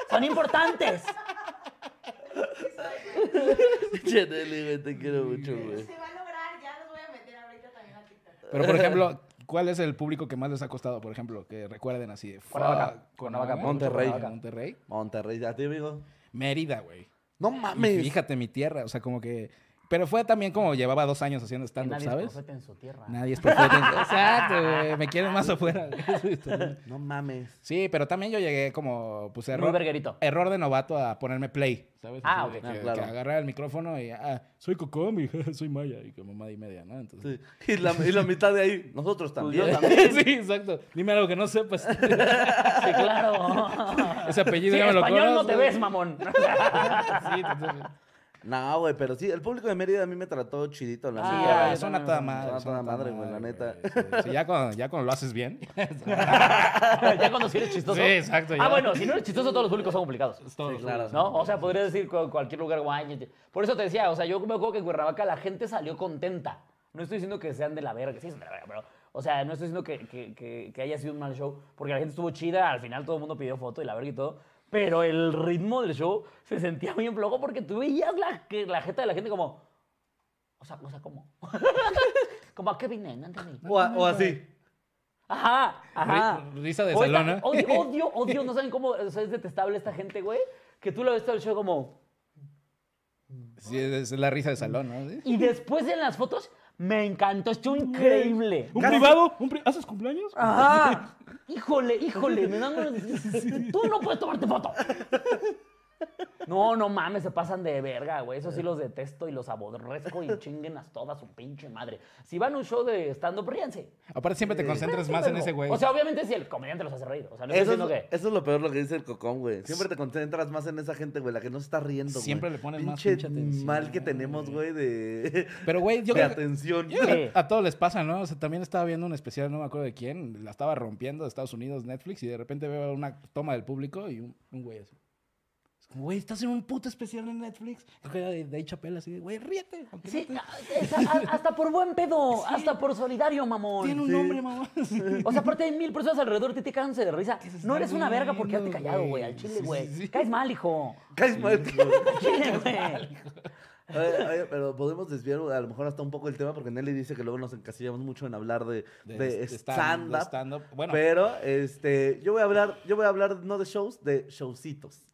Son importantes. Che, Nelly, güey, te quiero mucho, güey. Se va a lograr, ya los voy a meter ahorita también a TikTok. Pero, por ejemplo, ¿cuál es el público que más les ha costado, por ejemplo, que recuerden así de... Cuernavaca. Cuernavaca, Monterrey. Monterrey. Monterrey, ¿a ti, amigo? Mérida, güey. No Y mames. Fíjate, mi tierra, o sea, como que... Pero fue también como llevaba dos años haciendo Que stand-up, nadie es ¿sabes? profeta en su tierra. Nadie es profeta. Exacto, güey. Me quieren más afuera. No mames. Sí, pero también yo llegué como, pues, Muy error, verguerito. error de novato a ponerme play, ¿sabes? Ah, ok. Que, Ah, claro. que agarrar el micrófono y, ah, soy Cocomi, soy Maya, y como mamá y media, ¿no? Entonces... Sí. Y, la, y la mitad de ahí, nosotros Pues yo también. sí, exacto. Dime algo que no sepas. Sí, claro. Ese apellido Sí, ya me lo español no conozco. te ves, mamón. sí, totalmente. No, güey, pero sí, el público de Mérida a mí me trató chidito, la neta. ah, son a toda madre. Son a son toda a toda madre, güey, la neta. Sí, sí, ya, cuando, ya cuando lo haces bien. ya cuando sí eres chistoso. Sí, exacto, ya. Ah, bueno, si no eres chistoso, todos los públicos son complicados. Todos, Sí, claro. ¿No? O sea, podría decir cu- cualquier lugar guay. Por eso te decía, o sea, yo me acuerdo que en Cuernavaca la gente salió contenta. No estoy diciendo que sean de la verga, sí son de la verga, pero. O sea, no estoy diciendo que, que- que- que haya sido un mal show, porque la gente estuvo chida, al final todo el mundo pidió foto y la verga y todo. Pero el ritmo del show se sentía bien flojo porque tú veías la, que, la jeta de la gente como. O sea, o sea, ¿cómo? como a qué vine, no entendí. O, a- o así. Ajá, ajá. Ri- risa de esta- salona. Odio, odio, odio, no saben cómo o sea, es detestable esta gente, güey. Que tú la ves todo el show como. Sí, es la risa de salón, ¿no? Sí. Y después en las fotos, me encantó, estuvo increíble. ¿Un privado? ¿Un pri- ¿Haces cumpleaños? Ajá. Híjole, híjole, me dan ganas de- Tú no puedes tomarte foto. No, no mames, se pasan de verga, güey. Eso sí los detesto y los aborrezco y chinguen a toda su pinche madre. Si van a un show de stand-up, ríanse. Aparte siempre te concentras más en ese güey. O sea, obviamente si el comediante los hace reír. O sea, no estoy Eso es, diciendo que... eso es lo peor lo que dice el cocón, güey. Siempre te concentras más en esa gente, güey, la que no se está riendo, güey. Siempre le pones más Pinche pinche atención, mal que tenemos, güey, de, Pero, güey, yo de atención. yo a todos les pasa, ¿no? O sea, también estaba viendo un especial, no me acuerdo de quién, la estaba rompiendo de Estados Unidos, Netflix, y de repente veo una toma del público y un, un güey así. Güey, estás en un puto especial en Netflix. Creo que era de Dave Chappelle, así de, güey, ríete. no Sí, te- es- a- hasta por buen pedo, hasta por solidario, mamón. Tiene un Sí. nombre, mamá. Sí. O sea, aparte hay mil personas alrededor de ti cáganse de risa. No eres una verga por quedarte callado, güey. al chile, güey. sí, sí. Caes mal, hijo. Caes mal. Al chile, güey. Oye, oye, pero podemos desviar a lo mejor hasta un poco el tema porque Nelly dice que luego nos encasillamos mucho en hablar de, de, de stand- de stand-up. stand-up. Bueno. Pero este, yo voy a hablar, yo voy a hablar no de shows, de showcitos.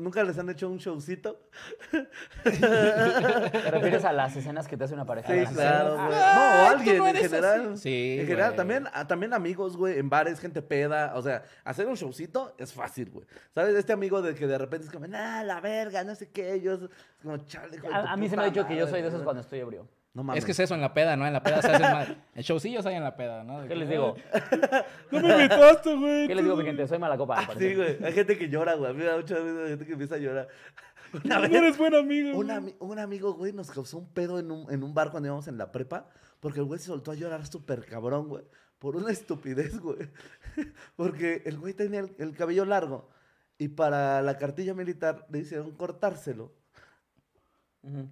¿Nunca les han hecho un showcito? ¿Te refieres a las escenas que te hace una pareja? Sí, ¿Las claro. Ah, no, tú alguien no en general. así. Sí, En general, güey. también, ah, también amigos, güey, en bares, gente peda. O sea, hacer un showcito es fácil, güey. ¿Sabes? Este amigo de que de repente es como, nah, la verga, no sé qué. Yo, es como, chale, A, a mí se me ha dicho que yo madre", soy de esos cuando estoy ebrio. No mames. Es que es eso en la peda, ¿no? En la peda se hacen mal. En showcillos hay en la peda, ¿no? De ¿Qué que, les digo? No me invitaste, güey. ¿Qué les digo, mi gente? Soy mala copa. Ah, sí, güey. Hay gente que llora, güey. A mí me da mucha risa gente que empieza a llorar. Una No eres buen amigo. un, ami- un amigo, güey, nos causó un pedo en un, en un bar cuando íbamos en la prepa. Porque el güey se soltó a llorar súper cabrón, güey. Por una estupidez, güey. Porque el güey tenía el, el cabello largo. Y para la cartilla militar le hicieron cortárselo.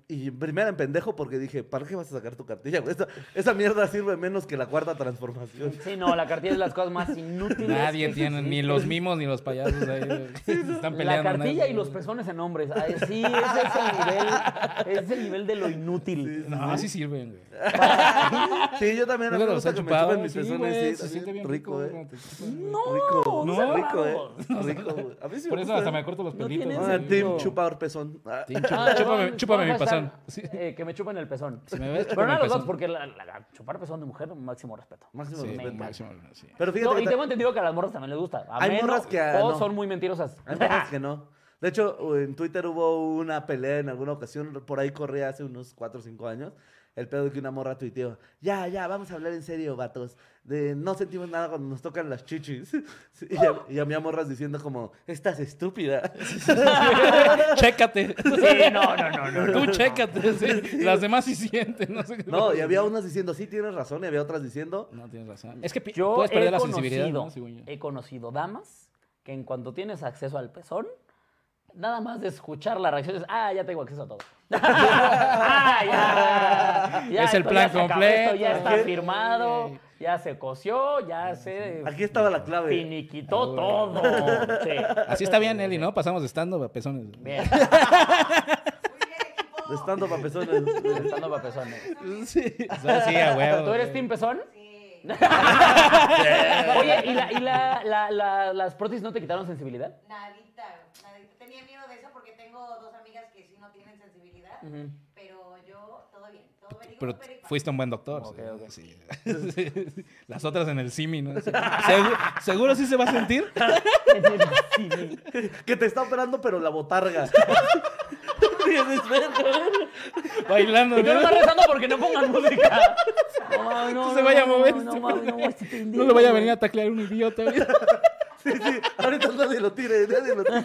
Y primero en pendejo porque dije, ¿para qué vas a sacar tu cartilla? Esa, esa mierda sirve menos que la cuarta transformación. Sí, no, la cartilla es de las cosas más inútiles. Nadie tiene, ni los mimos ni los payasos ahí. Están La peleando. cartilla ¿no? y los pezones en hombres. Ay, sí, ese es el nivel, es el nivel de lo inútil. No, sí sirven, güey. Sí, yo también. a mí ¿Nunca me los gusta que me chupado? chupen mis Sí, pezones, sí, se siente bien rico, rico. eh. No, rico, no, rico, eh. Rico, güey. A mí sí Por me eso hasta me corto los pelitos. ¿no? Ah. Team chupador pezón. Ah. Team chupa- Ah, chúpame, chúpame eh, que me chupen el pezón. Si me ves, Pero no a los dos, porque la, la- la- chupar pezón de mujer, máximo respeto. Máximo Sí, respeto. máximo, sí. Pero fíjate No, que y tengo entendido que a las morras también les gusta. A Hay menos, morras que, o no. son muy mentirosas. Hay morras que no. De hecho, en Twitter hubo una pelea en alguna ocasión, por ahí corría hace unos 4 o 5 años, el pedo de que una morra tuiteó, ya, ya, vamos a hablar en serio, vatos, de no sentimos nada cuando nos tocan las chichis. Sí, y, a, y a mí a morras diciendo como, estás estúpida. Chécate. Sí, no, no, no, no. Tú chécate. sí. Las demás sí sienten. No, sé qué- No, y había unas diciendo, sí, tienes razón, y había otras diciendo, No, tienes razón. Es que Yo puedes perder he la conocido, sensibilidad, yo. he conocido damas que en cuanto tienes acceso al pezón, nada más de escuchar la reacción es, ah, ya tengo acceso a todo. ah, ya, ya Es el plan ya se acabó, completo. esto ya está firmado, ya se coció, ya se aquí estaba la clave. finiquitó todo. Sí. Así está bien, Eli, ¿no? Pasamos de estando a pezones. Bien, Muy bien, equipo. De estando pa' pezones. estando para pezones. Sí, sí, a huevo. ¿Tú eres. Team Pezón? Sí. Oye, ¿y, la, y la, la- la- las prótesis no te quitaron sensibilidad? Nadita, nadita. Tenía miedo de eso porque tengo dos amigas que sí no tienen sensibilidad. Pero yo, todo bien. Todo very good, Pero fuiste un buen doctor. Ok, sí, ok. sí. Las otras en el simi, ¿no? ¿Seguro, seguro sí se va a sentir? que te está operando, pero la botarga. Bailando. Y tú no estás rezando porque no pongan música. No, no, No se vaya a mover. No, este no, le vaya a venir a taclear un idiota. Sí, sí, ahorita nadie lo tire, nadie lo tire.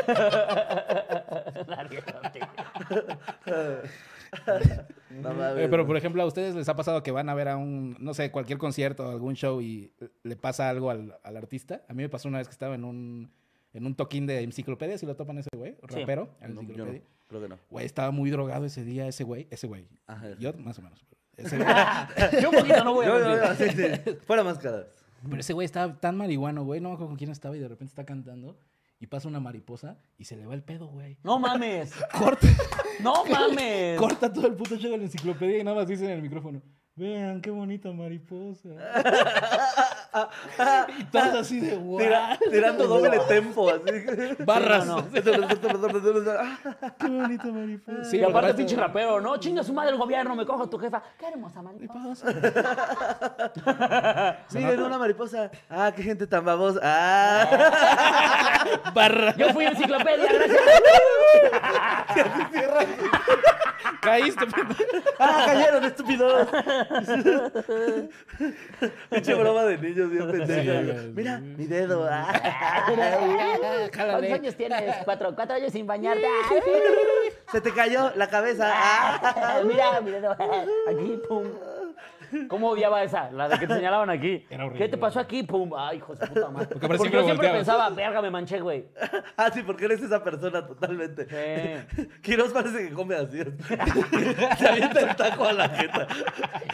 No mames, Eh, pero, por ejemplo, ¿a ustedes les ha pasado que van a ver a un, no sé, cualquier concierto o algún show y le pasa algo al, al artista? A mí me pasó una vez que estaba en un, en un toquín de enciclopedia, si lo topan ese güey, Sí. rapero, No, yo no, enciclopedia. creo que no. Güey, estaba muy drogado ese día, ese güey, ese güey. Ajá. Yo, más o menos. Ese güey. Yo un poquito no voy a Yo, yo, yo, sí, sí. Fuera máscara. Pero ese güey estaba tan marihuano, güey, no me acuerdo con quién estaba y de repente está cantando y pasa una mariposa y se le va el pedo, güey. No mames. Corta, No mames. corta todo el puto show de la enciclopedia y nada más dice en el micrófono, vean qué bonita mariposa. y todos así de guau. Tira- tirando doble tempo, así. Barras. no, Qué bonita mariposa. Sí, y aparte, pinche rapero, ¿no? Chinga su madre el gobierno, me cojo tu jefa. Qué hermosa mariposa. Miren, una mariposa. Ah, qué gente tan babosa. Ah. Barra. Yo fui enciclopedia, gracias. Caíste, pendejo. Ah, cayeron, estúpidos. Pinche broma de niños bien pendeja. Mira, mi dedo. Ah. ¿Cuántos años tienes? Cuatro, cuatro años sin bañarte. Se te cayó la cabeza. Ah. Mira, mi dedo. Aquí, pum. ¿Cómo odiaba esa? La de que te señalaban aquí. Era horrible, ¿Qué te pasó aquí? Pum. Ay, hijo de puta madre. Porque yo siempre pensaba, verga, me manché, güey. Ah, sí, porque eres esa persona totalmente. Sí. Quiroz parece que come así. Se avienta el taco a la jeta.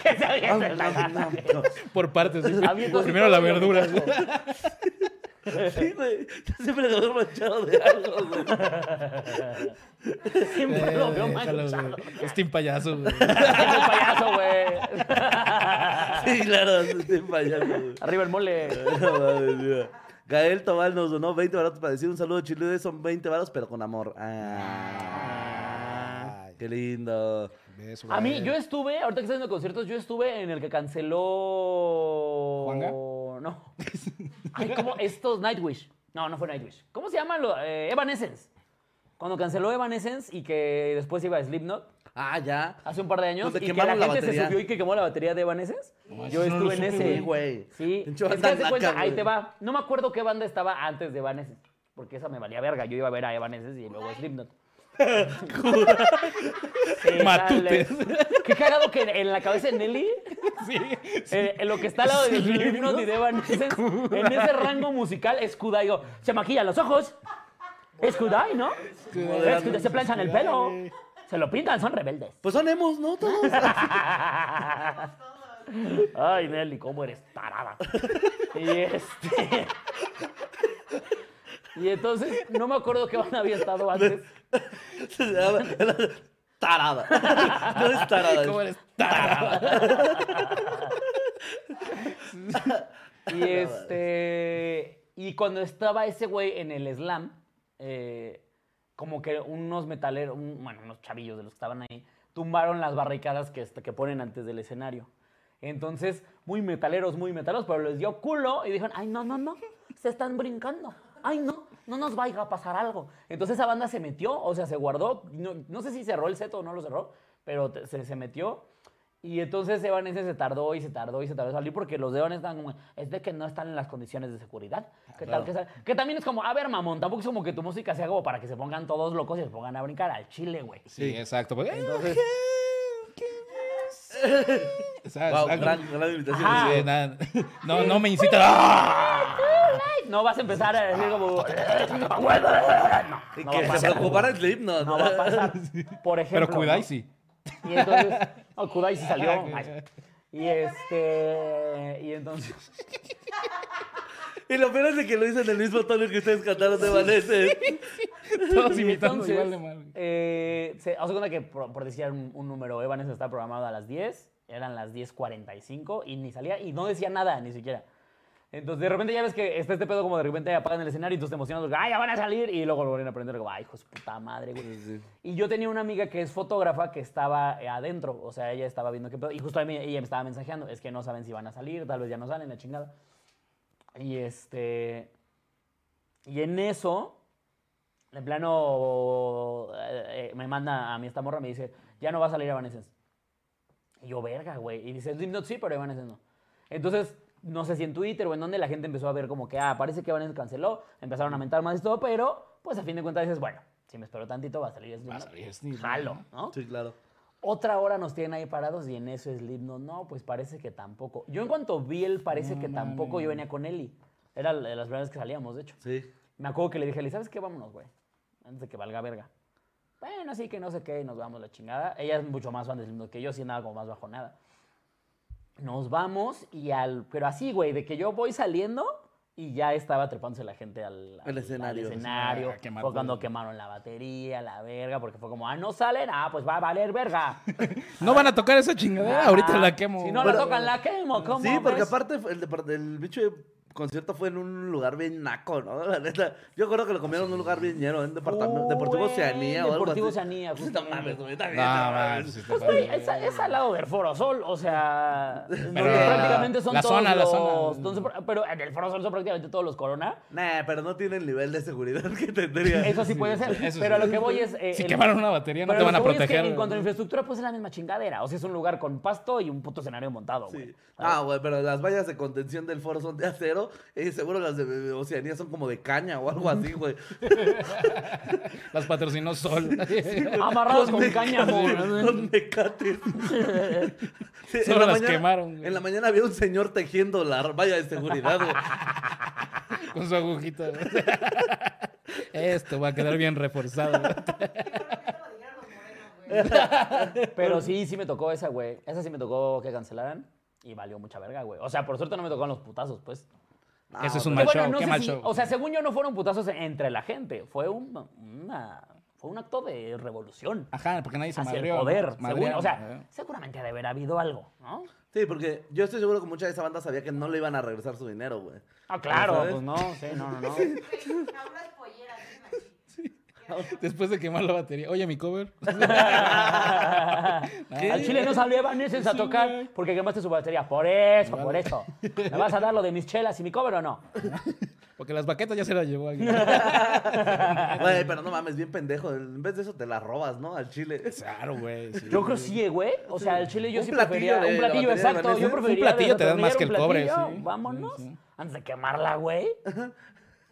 Que se avienta el taco. Por partes. Primero la verdura. Sí, güey. Yo siempre lo veo manchado de algo, güey. Siempre lo veo Eh, déjalo, manchado. güey. Es Team Payaso, güey. Es el payaso, güey. Sí, claro, estoy payaso, güey. Arriba el mole. Madre mía. Gael Tobal nos donó 20 baratos para decir un saludo chilude. Son 20 baros, pero con amor. Ah, qué lindo. Beso, A mí, yo estuve, ahorita que estoy haciendo conciertos, yo estuve en el que canceló. ¿Juanga? No. Ay, ¿cómo? Estos Nightwish. No, no fue Nightwish. ¿Cómo se llama? Lo, eh, Evanescence. Cuando canceló Evanescence y que después iba a Slipknot Ah, ya. hace un par de años y que la gente se subió y que quemó la batería de Evanescence. No, yo no estuve en supe, ese. Sí, güey. Es que ahí te va. No me acuerdo qué banda estaba antes de Evanescence. Porque esa me valía verga. Yo iba a ver a Evanescence y luego a Slipknot. Sí, Matutes. dale. Qué cagado que en la cabeza de Nelly, Sí. eh, en lo que está al lado de Slipknot y de Evanescence, en ese rango musical es Kudai. Digo, se maquillan los ojos. Es Kudai, ¿no? Es Kudai, se planchan el pelo. Se lo pintan, son rebeldes. Pues son emos, ¿no? Todos. Ay, Nelly, cómo eres tarada. Y este. Y entonces, no me acuerdo qué banda había estado antes. Se llama- Tarada. No es tarada. ¿Cómo es- eres? Y este. Y cuando estaba ese güey en el slam, eh, como que unos metaleros, un- bueno, unos chavillos de los que estaban ahí, tumbaron las barricadas que, est- que ponen antes del escenario. Entonces, muy metaleros, muy metaleros, pero les dio culo y dijeron, ay, no, no, no, se están brincando. Ay, no, no nos vaya a pasar algo. Entonces esa banda se metió, o sea, se guardó, no, no sé si cerró el seto o no lo cerró, pero te- se, se metió. Y entonces Evanescence se tardó y se tardó y se tardó en salir porque los de Evanescence estaban como, es de que no están en las condiciones de seguridad. ¿Qué tal? que sal-?" que también es como, a ver, mamón, tampoco es como que tu música sea como para que se pongan todos locos y se pongan a brincar al chile, güey. Sí, exacto. Pues, Entonces, ¿sabes? Wow, Algo- gran, gran invitación. Ajá. Sí, nada. No, no me incita. ¡Ah! No vas a empezar a decir como, no, Y no que se pasar. preocupara el Slipknot. No va a pasar. Por ejemplo. Pero Kudai ¿no? sí. Y entonces, no, Kudai sí salió. Ah, Ay, Y este, y entonces, Y lo peor es de que lo hizo en el mismo tono que ustedes cantaron de Vanessa. Todos y imitando entonces, igual de mal. eh, se, cuenta que por, por decir un, un número, Evanes está programado a las 10, eran las 10.45 y ni salía, y no decía nada, ni siquiera. Entonces, de repente ya ves que está este pedo como de repente apagan el escenario y tú te emocionas, ¡ay, ya van a salir! Y luego lo vuelven a prender, ¡ay, hijo de su puta madre, güey! Y yo tenía una amiga que es fotógrafa que estaba eh, adentro, o sea, ella estaba viendo qué pedo, y justo a mí, ella me estaba mensajeando, es que no saben si van a salir, tal vez ya no salen, la chingada. Y este. Y en eso, en plano, eh, eh, me manda a mí esta morra, me dice, ya no va a salir Evanescence. Y yo, verga, güey. Y dice, sí, pero Evanescence no. Entonces, no sé si en Twitter o en donde la gente empezó a ver como que, ah, parece que Evanescence canceló, empezaron a mentar más y todo, pero, pues a fin de cuentas dices, bueno, si me espero tantito, va a salir Va a Slipknot. salir Slipknot. Jalo, ¿no? Sí, claro. Otra hora nos tienen ahí parados y en eso Slipknot, no, pues parece que tampoco. Yo en cuanto vi el parece que tampoco, yo venía con Eli. Era de las primeras que salíamos, de hecho. Sí. Me acuerdo que le dije, a Eli, ¿sabes qué? Vámonos, güey. Antes de que valga verga. Bueno, así que no sé qué, y nos vamos la chingada. Ella es mucho más fan de Slipknot que yo, sí nada como más bajo nada. Nos vamos y al... Pero así, güey, de que yo voy saliendo y ya estaba trepándose la gente al, escenario. al escenario. A quemar fue cuando todo. quemaron la batería, la verga, porque fue como, ah, no salen, ah, pues va a valer verga. No van a tocar esa chingadera. Ajá. Ahorita la quemo. Si no Pero- la tocan, la quemo. ¿Cómo Sí, porque ves? aparte el, de- el bicho de concierto fue en un lugar bien naco, ¿no? La neta. Yo creo que lo comieron en un lugar bien lleno, en departamento, Deportivo Oceanía o algo Deportivo así. Oceanía, No justamente. mames, güey, No, está Pues, güey, es, es al lado del Foro Sol, o sea, donde Pero- prácticamente son la todos zona, la los... zona. donde- pero en el Foro Sol son prácticamente todos los Corona. Nah, pero no tiene el nivel de seguridad que tendría. Eso sí puede ser. pero a sí. lo que voy es... eh, Si el- quemaron una batería, no te lo van a que voy es que proteger. en cuanto a infraestructura, pues es la misma chingadera. O sea, es un lugar con pasto y un puto escenario montado, güey. Sí. Ah, güey, pero las vallas de contención del foro son de acero Eh, seguro las de Oceanía son como de caña o algo así, güey. Las patrocinó Sol. Amarrados con me- cáñamo. Con mecates. Sí, Solo la las mañana- quemaron, güey. En la mañana había un señor tejiendo la valla de seguridad, güey. Con su agujita. Esto va a quedar bien reforzado. Los güey. Pero sí, sí me tocó esa, güey. Esa sí me tocó que cancelaran y valió mucha verga, güey. O sea, por suerte no me tocaron los putazos, pues. Ese es un mal bueno, show. no Qué mal si- show. O sea, según yo no fueron putazos entre la gente. Fue un, una, fue un acto de revolución Ajá, porque nadie se hacia el madrió. poder. ¿no? según- o sea, ¿eh? seguramente ha de haber habido algo, ¿no? Sí, porque yo estoy seguro que mucha de esa banda sabía que no le iban a regresar su dinero, güey. Ah, claro, pues no, sí, no, no, no. Güey, a unas polleras, dime así. Después de quemar la batería. Oye, mi cover. Al chile no salió Evanescence a tocar porque quemaste su batería. Por eso, Vale. por eso. ¿Me vas a dar lo de mis chelas y mi cover o no? Porque las baquetas ya se las llevó alguien. Güey, pero no mames, bien pendejo. En vez de eso te la robas, ¿no? Al chile. Claro, güey. sí. Yo creo sí, güey. O sea, el chile yo Un sí prefería. de Un la platillo, exacto. Yo preferiría. Un platillo te dan más que el un cobre. Vámonos. Sí, sí. Antes de quemarla, güey.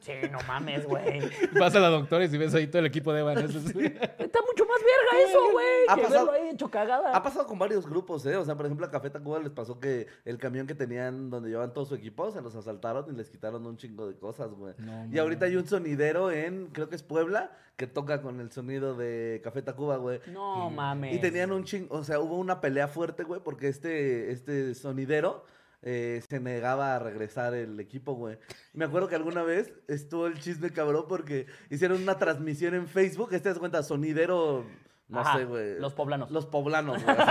Sí, no mames, güey. Vas a la doctora y si ves ahí todo el equipo de Evanescence. Está mucho más verga eso, güey. Ha Que pasado- verlo ahí hecho cagada. Ha pasado con varios grupos, ¿eh? O sea, por ejemplo, a Café Tacuba les pasó que el camión que tenían donde llevaban todo su equipo se los asaltaron y les quitaron un chingo de cosas, güey. No, y ahorita hay un sonidero en, creo que es Puebla, que toca con el sonido de Café Tacuba, güey. No mames. Y tenían un chingo, o sea, hubo una pelea fuerte, güey, porque este, este sonidero eh, se negaba a regresar el equipo, güey. Me acuerdo que alguna vez estuvo el chisme cabrón porque hicieron una transmisión en Facebook, este das cuenta, sonidero, no Ajá, sé, güey. Los poblanos. Los poblanos, güey.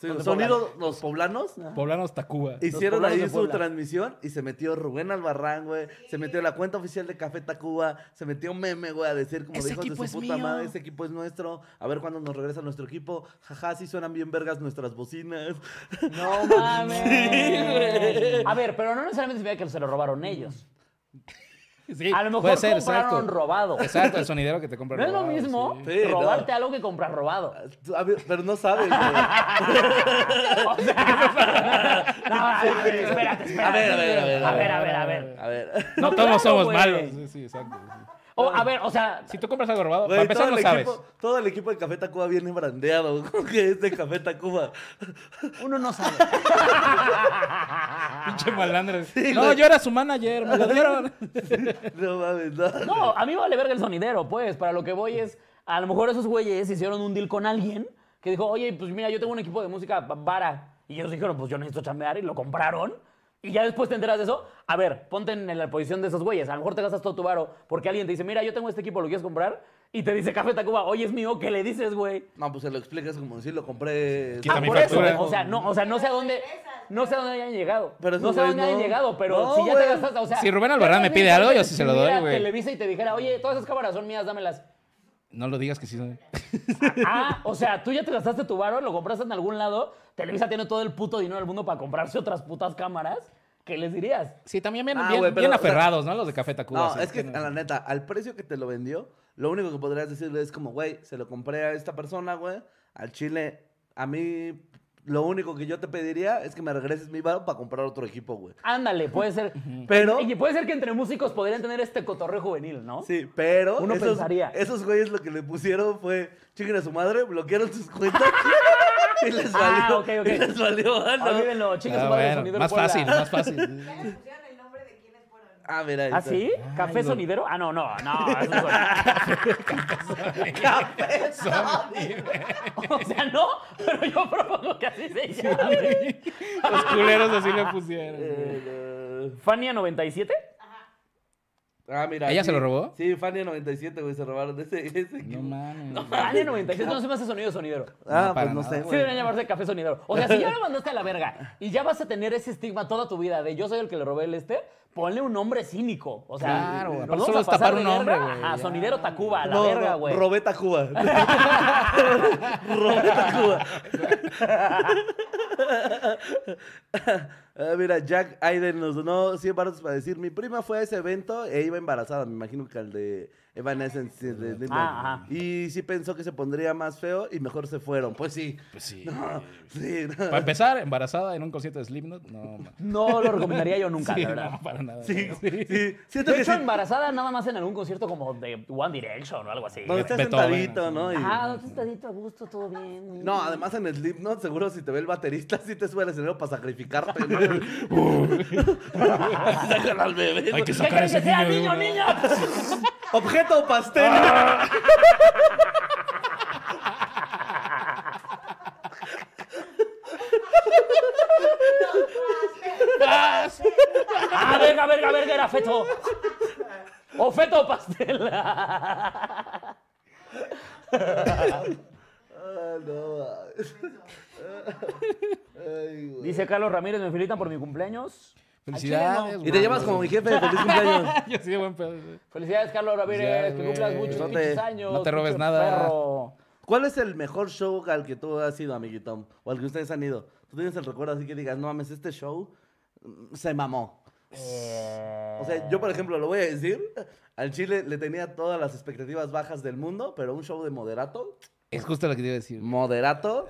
Sí, Los sonido, los poblanos. Poblanos Tacuba. Hicieron poblanos ahí su transmisión y se metió Rubén Albarrán, güey. Se metió la cuenta oficial de Café Tacuba. Se metió meme, güey, a decir como Ese de hijos de equipo su es puta mío. madre. Ese equipo es nuestro. A ver cuándo nos regresa nuestro equipo. Jaja, sí suenan bien vergas nuestras bocinas. No mames. güey. a ver, pero no necesariamente significa que se lo robaron ellos. Sí, A lo mejor puede ser, compraron exacto. robado. Exacto, el sonidero que te compra No es lo robado, mismo sí. Sí, robarte no. algo que comprar robado. A ver, pero no sabes, güey. O sea, no, a ver, espérate, espérate. A ver, a ver, a ver, A ver, a ver, a ver. A ver. No todos claro, somos güey. malos. Sí, sí, exacto. O, a ver, o sea, Si tú compras algo robado, Güey, para empezar todo, no el sabes. equipo, todo el equipo de Café Tacuba viene brandeado. ¿Cómo que es de Café Tacuba? uno no sabe. Pinche malandro. Sí, no, yo era su manager, me lo dieron. No mames, no. No, a mí me vale verga el sonidero, pues. Para lo que voy es, a lo mejor esos güeyes hicieron un deal con alguien que dijo, oye, pues mira, yo tengo un equipo de música va- vara. Y ellos dijeron, pues yo necesito chambear y lo compraron. Y ya después te enteras de eso. A ver, ponte en la posición de esos güeyes. A lo mejor te gastas todo tu varo porque alguien te dice, mira, yo tengo este equipo, ¿lo quieres comprar? Y te dice Café Tacuba, oye, es mío, ¿qué le dices, güey? No, pues se lo explicas como si lo compré. Quita Ah, mi por eso. factura. O sea, no, o sea, no sé a dónde, no sé a dónde hayan llegado. Pero no sé a dónde güeyes hayan no. llegado, pero No, si ya güey. te o sea. Si Rubén ¿qué Albarrán tal me pide algo, yo sí se lo doy, güey. Televisa y te dijera, oye, todas esas cámaras son mías, dámelas. No lo digas que sí. son- Ah, o sea, tú ya te gastaste tu varo, lo compraste en algún lado. Televisa tiene todo el puto dinero del mundo para comprarse otras putas cámaras. ¿Qué les dirías? Sí, también bien, Ah, bien, güey, pero, bien o sea, aferrados, ¿no? Los de Café Tacuba. No, sí, es que, no. a la neta, al precio que te lo vendió, lo único que podrías decirle es como, güey, se lo compré a esta persona, güey, al chile. A mí, lo único que yo te pediría es que me regreses mi varo para comprar otro equipo, güey. Ándale, puede ser. Pero- Y puede ser que entre músicos podrían tener este cotorreo juvenil, ¿no? Sí, pero Uno esos, pensaría. esos güeyes lo que le pusieron fue, chinguen a su madre, bloquearon sus cuentas y les valió. Ah, ok, ok. Y les valió, ah, no. Olvídenlo, chicos, Ah, bueno, sonidero más Puebla. fácil, más fácil. El. Ah, mira, ahí ¿Ah, sí? ¿Café no. sonidero? Ah, no, no, no. eso es- o sea, no, pero yo propongo que así se llame. Los culeros así le pusieron. Eh, Fania 97. Ah, mira. ¿Ella se lo robó? Sí, Fania 97, güey, se robaron de ese, ese No mames. Fania 97 no se me hace sonido sonidero. Ah, No, para pues no nada. sé, Sí deberían llamarse café sonidero. O sea, si ya lo mandaste a la verga y ya vas a tener ese estigma toda tu vida de yo soy el que le robé el este, ponle un nombre cínico. O sea, Claro, nos vamos solo a pasar de un nombre, güey, A ya. sonidero Tacuba, a la No, verga, no, güey. Robeta Cuba. Robeta Cuba. Ah, mira, Jack Aiden nos donó 100 baros para decir, mi prima fue a ese evento e iba embarazada, me imagino que al de Evanescence. de- de- Ah, ajá. Y sí pensó que se pondría más feo y mejor se fueron. Pues sí. Pues sí. No, sí. no. Para empezar, embarazada en un concierto de Slipknot, no. No lo recomendaría yo nunca, Sí, la verdad. no, para para nada. Sí, ¿no? sí. Siento De que hecho, sí. embarazada nada más en algún concierto como de One Direction o algo así. Donde estás sentadito. ¿no? Y- Ajá, ¿dónde estás sentadito a gusto, todo bien. No, además en Slipknot, seguro si te ve el baterista, sí te sube al escenario para sacrificarte, ¿no? Al bebé. Hay que ¿Qué sacar quieres ese que sea, niño niño, una- Objeto pastel. Ah, verga, verga, verga, era feto. O feto o pastel. Ah, no, mames. Ay, güey. Dice Carlos Ramírez, me felicitan por mi cumpleaños. Felicidades. Y te llevas como mi jefe, feliz cumpleaños. Yo sí, buen pedo. Felicidades, Carlos Ramírez, que cumplas muchos No te- años. no te robes nada. perro. ¿Cuál es el mejor show al que tú has ido, amiguito? O al que ustedes han ido. Tú tienes el recuerdo así que digas, no mames, este show mm, se mamó. O sea, yo, por ejemplo, lo voy a decir. Al Chile le tenía todas las expectativas bajas del mundo, pero un show de moderato. Es justo lo que te iba a decir. Moderato.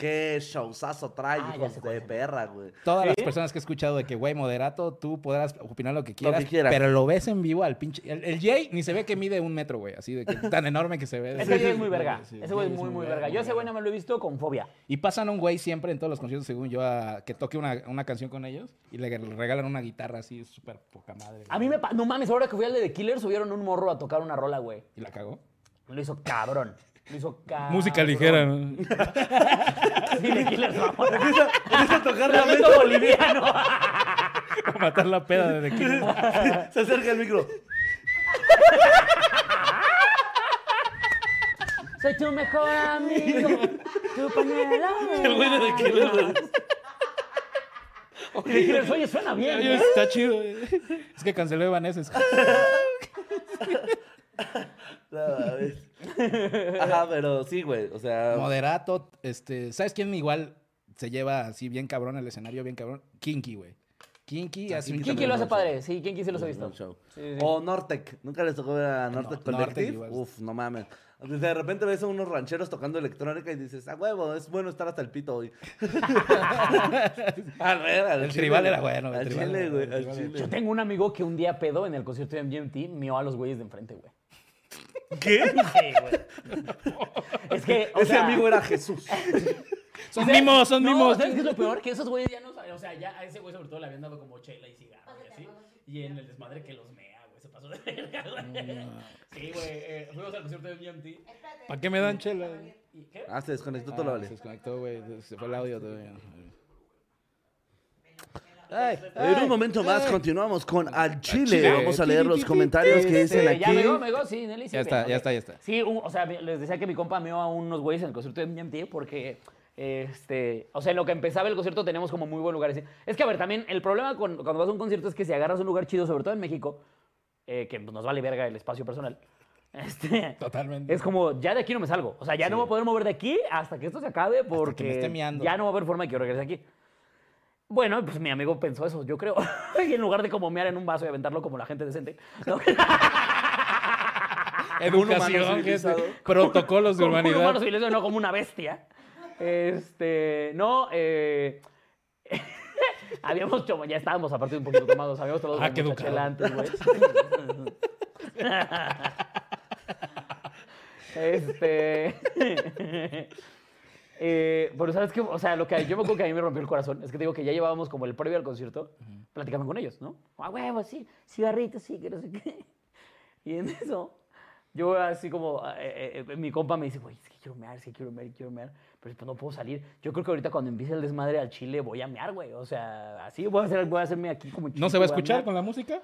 Qué showzazo trae, Ah, hijos de perra, güey. Todas las personas que he escuchado de que, güey, moderato, tú podrás opinar lo que quieras, quieras. pero lo ves en vivo al pinche... El, el Jay ni se ve que mide un metro, güey, así de que tan enorme que se ve. Ese güey es muy verga. Sí, Ese güey es muy, muy verga. Yo ese güey no me lo he visto con fobia. Y pasan a un güey siempre en todos los conciertos, según yo, a que toque una, una canción con ellos y le regalan una guitarra así, súper poca madre. A mí me... pa- No mames, ahora que fui al de The Killer subieron un morro a tocar una rola, güey. ¿Y la cagó? Lo hizo cabrón. Lo hizo cabrón. Música ligera, ¿no? Sí, The Killer, vamos. Empieza, empieza a tocar la Lamento boliviano. Para matar la peda de The Killers. Se acerca el micro. Soy tu mejor amigo. Tu pañuelo. El güey de The Killer, güey. Y The Killer, oye, suena bien. ¿eh? Está chido. güey. Es que canceló Evanescence. No. Ajá, pero sí, güey. O sea, Moderato, este, ¿sabes quién igual se lleva así bien cabrón el escenario, bien cabrón? Kinky, güey. Kinky hace un Kinky Kinky lo hace show. padre. Sí, Kinky sí los he visto. Sí, sí. O Nortec. Nunca les tocó ver a Nortec No, Collective. Nortec. Uf, no mames. De repente ves a unos rancheros tocando electrónica y dices, a huevo, es bueno estar hasta el pito hoy. Ah, no, era, al El chile, tribal era bueno, el Al tribal chile, güey, al chile. Yo tengo un amigo que un día pedo en el concierto de MGMT mió a los güeyes de enfrente, güey. ¿Qué? Sí, güey. Es que, o Ese sea, amigo era Jesús. Son mimos, son no, mimos. ¿Sabes qué es lo peor? Que esos güeyes ya no saben. O sea, ya a ese güey sobre todo le habían dado como chela y cigarro y así. Y en el desmadre que los mea, güey. Se pasó de verga, güey. Sí, güey. eh, fuimos al concierto de MGMT. ¿Para qué me dan chela? ¿Y qué? Ah, se desconectó todo Ah, lo se vale. desconectó, güey. Se fue el audio todavía. En un momento más continuamos con Al Chile. Chile. Vamos a leer los comentarios que dicen Este, Ya aquí. me go, me go, sí, Nelly. sí, Ya está, ya está, ya está. Sí, un- o sea, les decía que mi compa meó a unos güeyes en el concierto de MGMT porque, este, o sea, en lo que empezaba el concierto tenemos como muy buen lugar. Es que, a ver, también el problema con- cuando vas a un concierto es que si agarras un lugar chido, sobre todo en México, eh, que pues, nos vale verga el espacio personal, este, Totalmente. es como, ya de aquí no me salgo. O sea, ya no me voy a poder mover de aquí hasta que esto se acabe porque ya no va a haber forma de que yo regrese aquí. Bueno, pues mi amigo pensó eso, yo creo. y en lugar de como mear en un vaso y aventarlo como la gente decente, ¿no? Educación. Protocolos de como un humano humanidad. civilizado, no como una bestia. Este, no, eh, habíamos tomado, ya estábamos aparte un poquito tomados, habíamos tomado Ah, mucha educado. chela antes, güey. este, eh, pero sabes que, o sea, lo que yo me acuerdo que a mí me rompió el corazón es que te digo que ya llevábamos como el previo al concierto, platicando con ellos, ¿no? A huevo, sí, cigarritos, sí, que no sé qué. Y en eso, yo así como, eh, eh, mi compa me dice, güey, es que quiero mear, es que quiero mear, quiero mear, pero pues no puedo salir. Yo creo que ahorita cuando empiece el desmadre al chile voy a mear, güey. O sea, así voy a, hacer, voy a hacerme aquí como ¿No se va a chico, escuchar mear. con la música?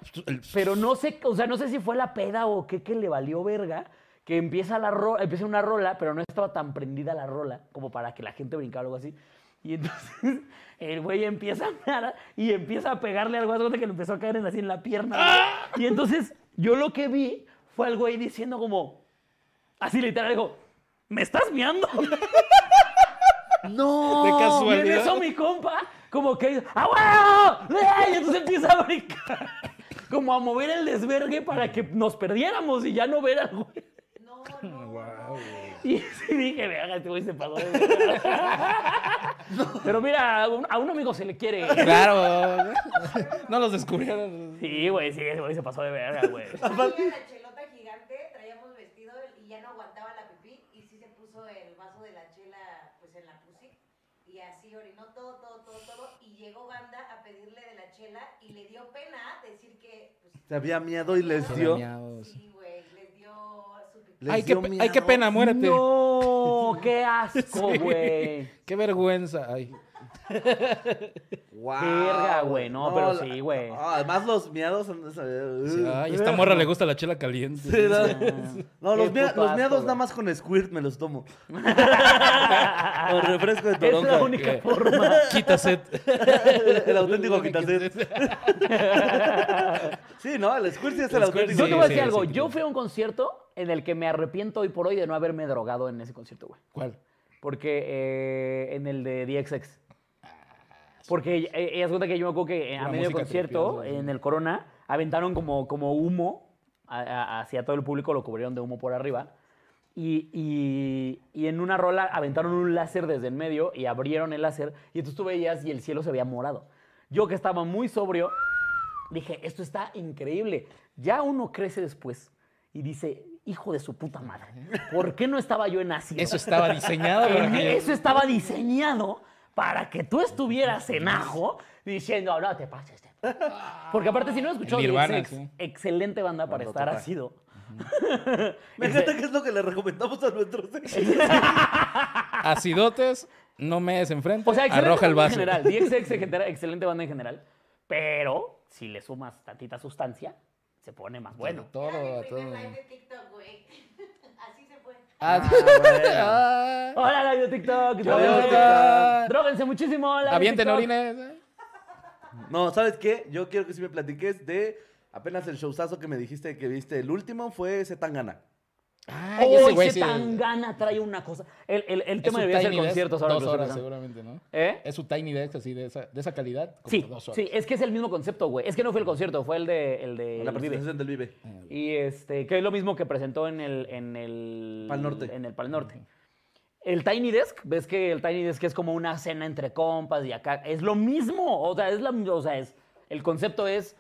Pero no sé, o sea, no sé si fue la peda o qué que le valió verga, que empieza la ro- empieza una rola, pero no estaba tan prendida la rola como para que la gente brincara o algo así. Y entonces el güey empieza a mear y empieza a pegarle algo así que le empezó a caer en, así en la pierna. güey. Y entonces yo lo que vi fue al güey diciendo como, así literal, digo, ¿me estás miando? No. De Y en casualidad. eso mi compa, como que, ¡ah, huevo! ¡Eh! Y entonces empieza a brincar, como a mover el desvergue para que nos perdiéramos y ya no ver al güey. No no. Y sí dije, verga, este güey se pasó de verga". Pero mira, a un, a un amigo se le quiere. Claro. No los descubrieron. Sí, güey, sí, ese güey se pasó de verga, güey. La chelota gigante, traíamos vestido y ya no aguantaba la pipí y sí se puso el vaso de la chela pues en la pussy y así orinó todo, todo, todo, todo y llegó banda a pedirle de la chela y le dio pena decir que pues Se había miedo y les dio. Miados. sí, güey, les dio su pipí. Les Ay, qué, dio pe- ay, qué pena, muérete. No, qué asco, güey. Qué vergüenza. Ay. Guau. Verga, güey, no, pero la- sí, güey. además los miados son esa- Sí, Ay, esta morra le gusta la chela caliente. Sí, no, No, los, Qué mia- puto los asco, miados güey. nada más con squirt me los tomo. o refresco de Es la toronja. única ¿Qué? forma. Quita set. el auténtico quitaset. Sí, no, el squirt sí es el El squirt auténtico. Yo te voy a sí, decir algo. sí, Yo fui a un concierto en el que me arrepiento hoy por hoy de no haberme drogado en ese concierto, güey. ¿Cuál? Porque eh, en el de DXX. Porque eh, ella se cuenta que yo me acuerdo que eh, a medio concierto, en el Corona, aventaron como, como humo a- a- hacia todo el público, lo cubrieron de humo por arriba. Y, y- y en una rola aventaron un láser desde el medio y abrieron el láser. Y entonces tú veías y el cielo se veía morado. Yo que estaba muy sobrio, dije, esto está increíble. Ya uno crece después y dice, hijo de su puta madre, ¿por qué no estaba yo en ácido? Eso estaba diseñado. para En- que- Eso estaba diseñado para que tú estuvieras en ajo diciendo, no te pases. de-". Porque aparte, si no escuchó Nirvana, DXX, sí. excelente banda para estar ácido. Me encanta que es lo que le recomendamos a nuestros ex. Acidotes, no me des enfrente. O sea, arroja el vaso. en general. DXX, en general, excelente banda en general. Pero si le sumas tantita sustancia, se pone más bueno. Todo, todo. live de TikTok, güey. Así fue. Ah, ah, Hola, live de TikTok. Dróguense muchísimo. Avienten orines. ¿eh? No, ¿sabes qué? Yo quiero que sí me platiques de apenas el showzazo que me dijiste que viste. El último fue Zetangana. Ay, ese güey sí. tan gana trae una cosa. El, el, el tema debía ser Tiny Desk, conciertos ahora Dos horas seguramente, ¿no? ¿Eh? Es su Tiny Desk así de esa, de esa calidad. como Sí, dos horas. sí, es que es el mismo concepto, güey. Es que no fue el concierto, fue el de, el de la presentación del Vive. Y este, que es lo mismo que presentó en el, en el Pal Norte. En el Pal Norte. El Tiny Desk, ves que el Tiny Desk es como una cena entre compas y acá es lo mismo, o sea, es la, o sea, es el concepto es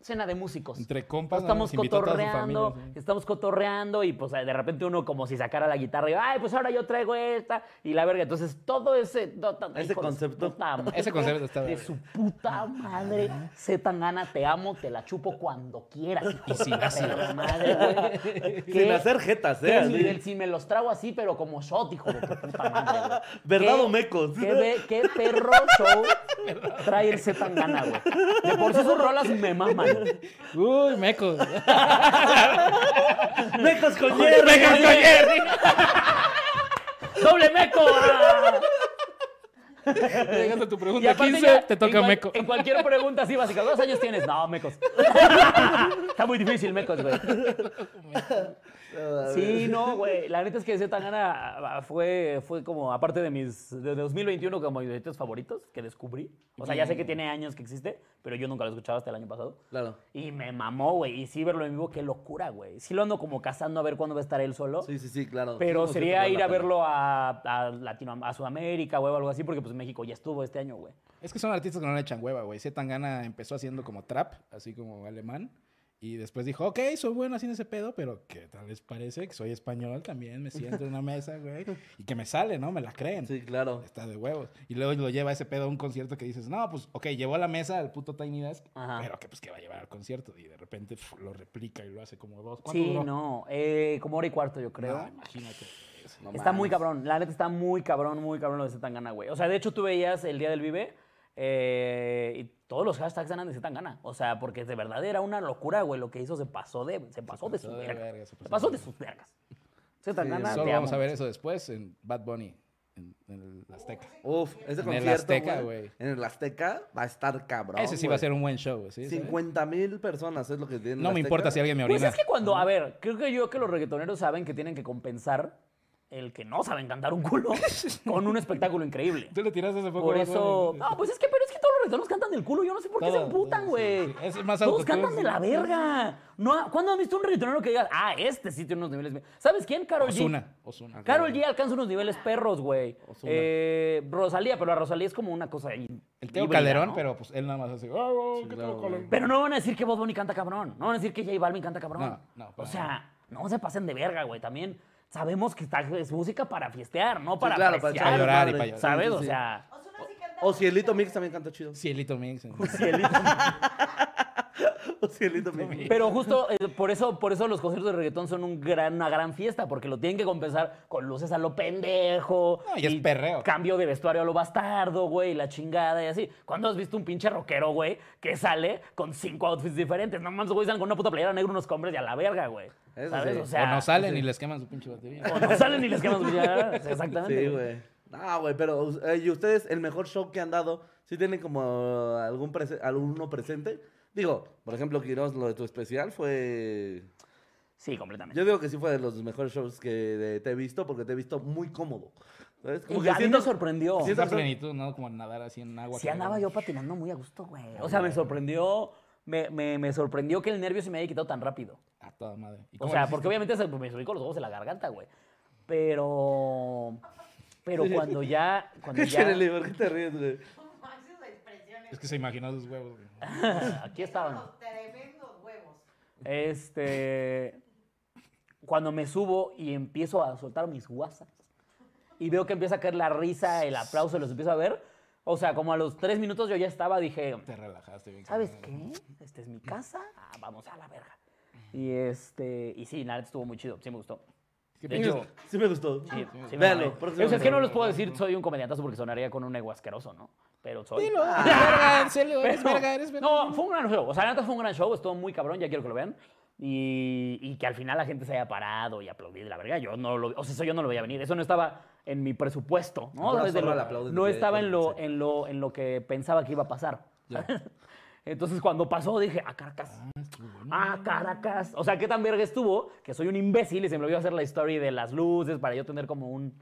cena de músicos. Entre compas, Estamos cotorreando, familia, sí. estamos cotorreando y pues de repente uno como si sacara la guitarra y, ay, pues ahora yo traigo esta y la verga. Entonces todo ese... to- to- Ese hijo de su concepto. puta madre, Ese concepto está De su puta madre. Z Tangana, te amo, te la chupo cuando quieras. Y sin madre, güey. Sin ¿Qué- hacer jetas, ¿eh? Si me los trago así, pero como shot, hijo de tu puta madre, güey. ¿Verdad ¿Qué- o mecos? ¿Qué, qué perro show trae el Z Tangana, güey? De por sí sus rolas me maman. Uy, mecos. ¡Mecos con hierro! ¡Doble meco! ¡Ah! Llegaste a tu pregunta aparte 15, ya, te en toca cual- meco. En cualquier pregunta así básica, ¿cuántos años tienes? No, mecos. Está muy difícil, mecos, güey. Sí, no, güey. La neta es que Z Tangana fue, fue como, aparte de mis, de 2021, como mis directos favoritos que descubrí. O sea, ya sé que tiene años que existe, pero yo nunca lo escuchaba hasta el año pasado. Claro. Y me mamó, güey. Y sí verlo en vivo, qué locura, güey. Sí lo ando como cazando a ver cuándo va a estar él solo. Sí, sí, sí, claro. Pero Sí, sería ir a verlo a, a, Latino, a Sudamérica güey, o algo así, porque pues México ya estuvo este año, güey. Es que son artistas que no le echan hueva, güey. Z Tangana empezó haciendo como trap, así como alemán. Y después dijo, ok, soy bueno haciendo ese pedo, pero ¿qué tal les parece que soy español también? Me siento en una mesa, güey. Y que me sale, ¿no? Me la creen. Sí, claro. Está de huevos. Y luego lo lleva ese pedo a un concierto que dices, no, pues, ok, llevó a la mesa al puto Tiny Desk, Ajá. pero que pues que va a llevar al concierto. Y de repente lo replica y lo hace como dos. ¿Cuánto Sí, duró? no. eh, como hora y cuarto, yo creo. No, imagínate. No está muy cabrón. La neta está muy cabrón, muy cabrón lo de Zetangana, güey. O sea, de hecho, tú veías el día del Vive eh, y todos los hashtags eran de Zetangana. O sea, porque de verdad era una locura, güey. Lo que hizo se pasó de, se pasó de pasó sus de vergas. verga, se Se pasó de de sus vergas. Zetangana, Solo te vamos amo. a ver eso después en Bad Bunny, en, en el Azteca. Uf, ese En el concierto, Azteca, güey. En el Azteca va a estar cabrón, Ese sí va a ser un buen show, ¿sí? ¿sabes? 50 mil personas es lo que tiene el No me Azteca. importa si alguien me Pues orina. es que cuando, a ver, creo que yo que los reggaetoneros saben que tienen que compensar el que no saben cantar un culo con un espectáculo increíble. Tú le tiraste hace poco. Por eso. No, pues es que, todos los reggaetoneros cantan del culo. Yo no sé por qué se emputan, sí, güey. sí. Es más Todos cantan de sí. la verga. No, ¿Cuándo has visto un reggaetonero que digas, ah, este sí tiene unos niveles? ¿Sabes quién? Carol G. Osuna. Osuna. Carol G alcanza unos niveles perros, güey. Eh, Rosalía, pero la Rosalía es como una cosa ahí. El Teo Calderón, ¿no? pero pues él nada más así. "Ah, oh, ¿qué claro, Teo Calderón?". Pero no van a decir que Bob Bunny canta cabrón. No van a decir que J Balvin canta cabrón. No, no, O sea, no se pasen de verga, güey. También sabemos que está, es música para fiestear, no para claro, para apreciar, llorar y para llorar. ¿Sabes? Sí, sí, O sí. sea... O Cielito. Mix también canta chido. Cielito Mix. eh. O Cielito Mix. Pero justo eh, por eso, por eso los conciertos de reggaetón son un gran, una gran fiesta, porque lo tienen que compensar con luces a lo pendejo. No, y es perreo. Cambio de vestuario a lo bastardo, güey, la chingada y así. ¿Cuándo has visto un pinche rockero, güey, que sale con cinco outfits diferentes? No mames, güey, salen con una puta playera negra, unos combres y a la verga, güey. Eso ¿Sabes? sí. O sea, o no salen sí. y les queman su pinche batería. o no salen y les queman sus ya, Exactamente. Sí, güey. No, güey, pero eh, ¿y ustedes el mejor show que han dado? ¿Sí tienen como algún prese- alguno presente? Digo, por ejemplo, Quiroz, lo de tu especial fue... Sí, completamente. Yo digo que sí fue de los mejores shows que de- te he visto porque te he visto muy cómodo. ¿Sabes? Y a mí me sorprendió. Sí, Esa Siento- plenitud, ¿no? Como nadar así en agua. Sí andaba yo patinando muy a gusto, güey. O sea, me sorprendió, me, me, me sorprendió que el nervio se me haya quitado tan rápido. A toda madre. ¿Y O sea, porque obviamente se- me subí con los ojos en la garganta, güey. Pero. Pero cuando ya. Cuando ¿Qué ya? ¿Por qué te ríes, güey? Es que se imaginó sus huevos. güey. aquí estaban. Unos tremendos huevos. Este. Cuando me subo y empiezo a soltar mis WhatsApps y veo que empieza a caer la risa, el aplauso, los empiezo a ver. O sea, como a los tres minutos yo ya estaba, dije, Te relajaste bien. ¿sabes qué? Esta es mi casa, ah, vamos a la verga. Y este, y sí, neta estuvo muy chido, sí me gustó. Sí me gustó. sí, sí me Véanlo, O sea, es que no les puedo decir soy un comediantazo porque sonaría con un ego asqueroso, ¿no? Pero soy. Dilo, eres verga, en serio, eres Pero- verga, eres verga. No, fue un gran show. O sea, la neta fue un gran show, estuvo muy cabrón, ya quiero que lo vean. Y, y que al final la gente se haya parado y aplaudido, la verga. Yo no lo, o sea, eso yo no lo veía venir. Eso no estaba en mi presupuesto, ¿no? Lo- aplauden no de- estaba en lo, en, lo, en lo que pensaba que iba a pasar. Entonces, cuando pasó, dije, ah, Caracas. Ah, Caracas. O sea, qué tan verga estuvo que soy un imbécil y se me olvidó hacer la story de las luces para yo tener como un,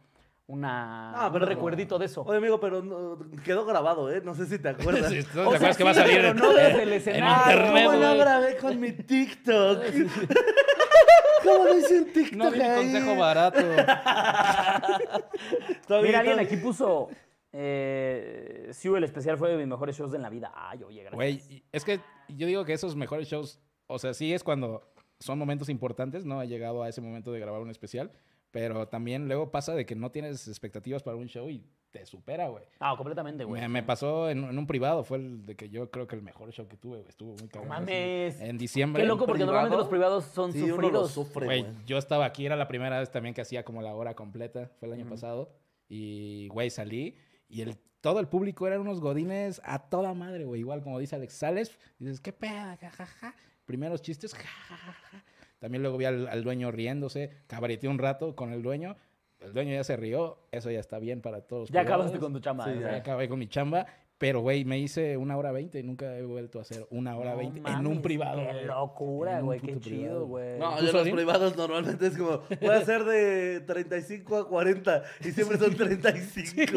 una, Ah, pero- un recuerdito de eso. Oye, amigo, pero no- quedó grabado, ¿eh? No sé si te acuerdas. Sí, ¿tú O ¿Te sea, acuerdas que va a salir pero en, no desde el en escenario. internet, ¿Cómo lo grabé con mi TikTok? ¿Cómo lo hice un TikTok No un ahí? consejo barato. Mira, alguien aquí puso. Eh, sí, el especial fue de mis mejores shows en la vida. Ay, oye, gracias. Güey, es que yo digo que esos mejores shows, o sea, sí es cuando son momentos importantes, ¿no? Ha llegado a ese momento de grabar un especial, pero también luego pasa de que no tienes expectativas para un show y te supera, güey. Ah, completamente, güey. Me, me pasó en, en un privado, fue el de que yo creo que el mejor show que tuve, güey. Estuvo muy cabrón. mames. En diciembre. Qué loco, porque privado? normalmente los privados son Sí, uno lo sufridos. sufre, Güey, güey. yo estaba aquí, era la primera vez también que hacía como la hora completa, fue el año pasado. Y, güey, salí y el, todo el público eran unos godines a toda madre, güey. Igual como dice Alex, sales, dices, qué peda, jajaja. Primeros chistes, jajaja. También luego vi al, al dueño riéndose, cabareteé un rato con el dueño. El dueño ya se rió, eso ya está bien para todos. Ya acabaste con tu chamba. Sí, Ya acabé con mi chamba, pero, güey, me hice una hora veinte y nunca he vuelto a hacer una hora No veinte en un privado. Qué locura, güey. Qué chido, güey. No, ¿Tú, yo los privados normalmente es como, voy a hacer de 35 a 40 y siempre son 35.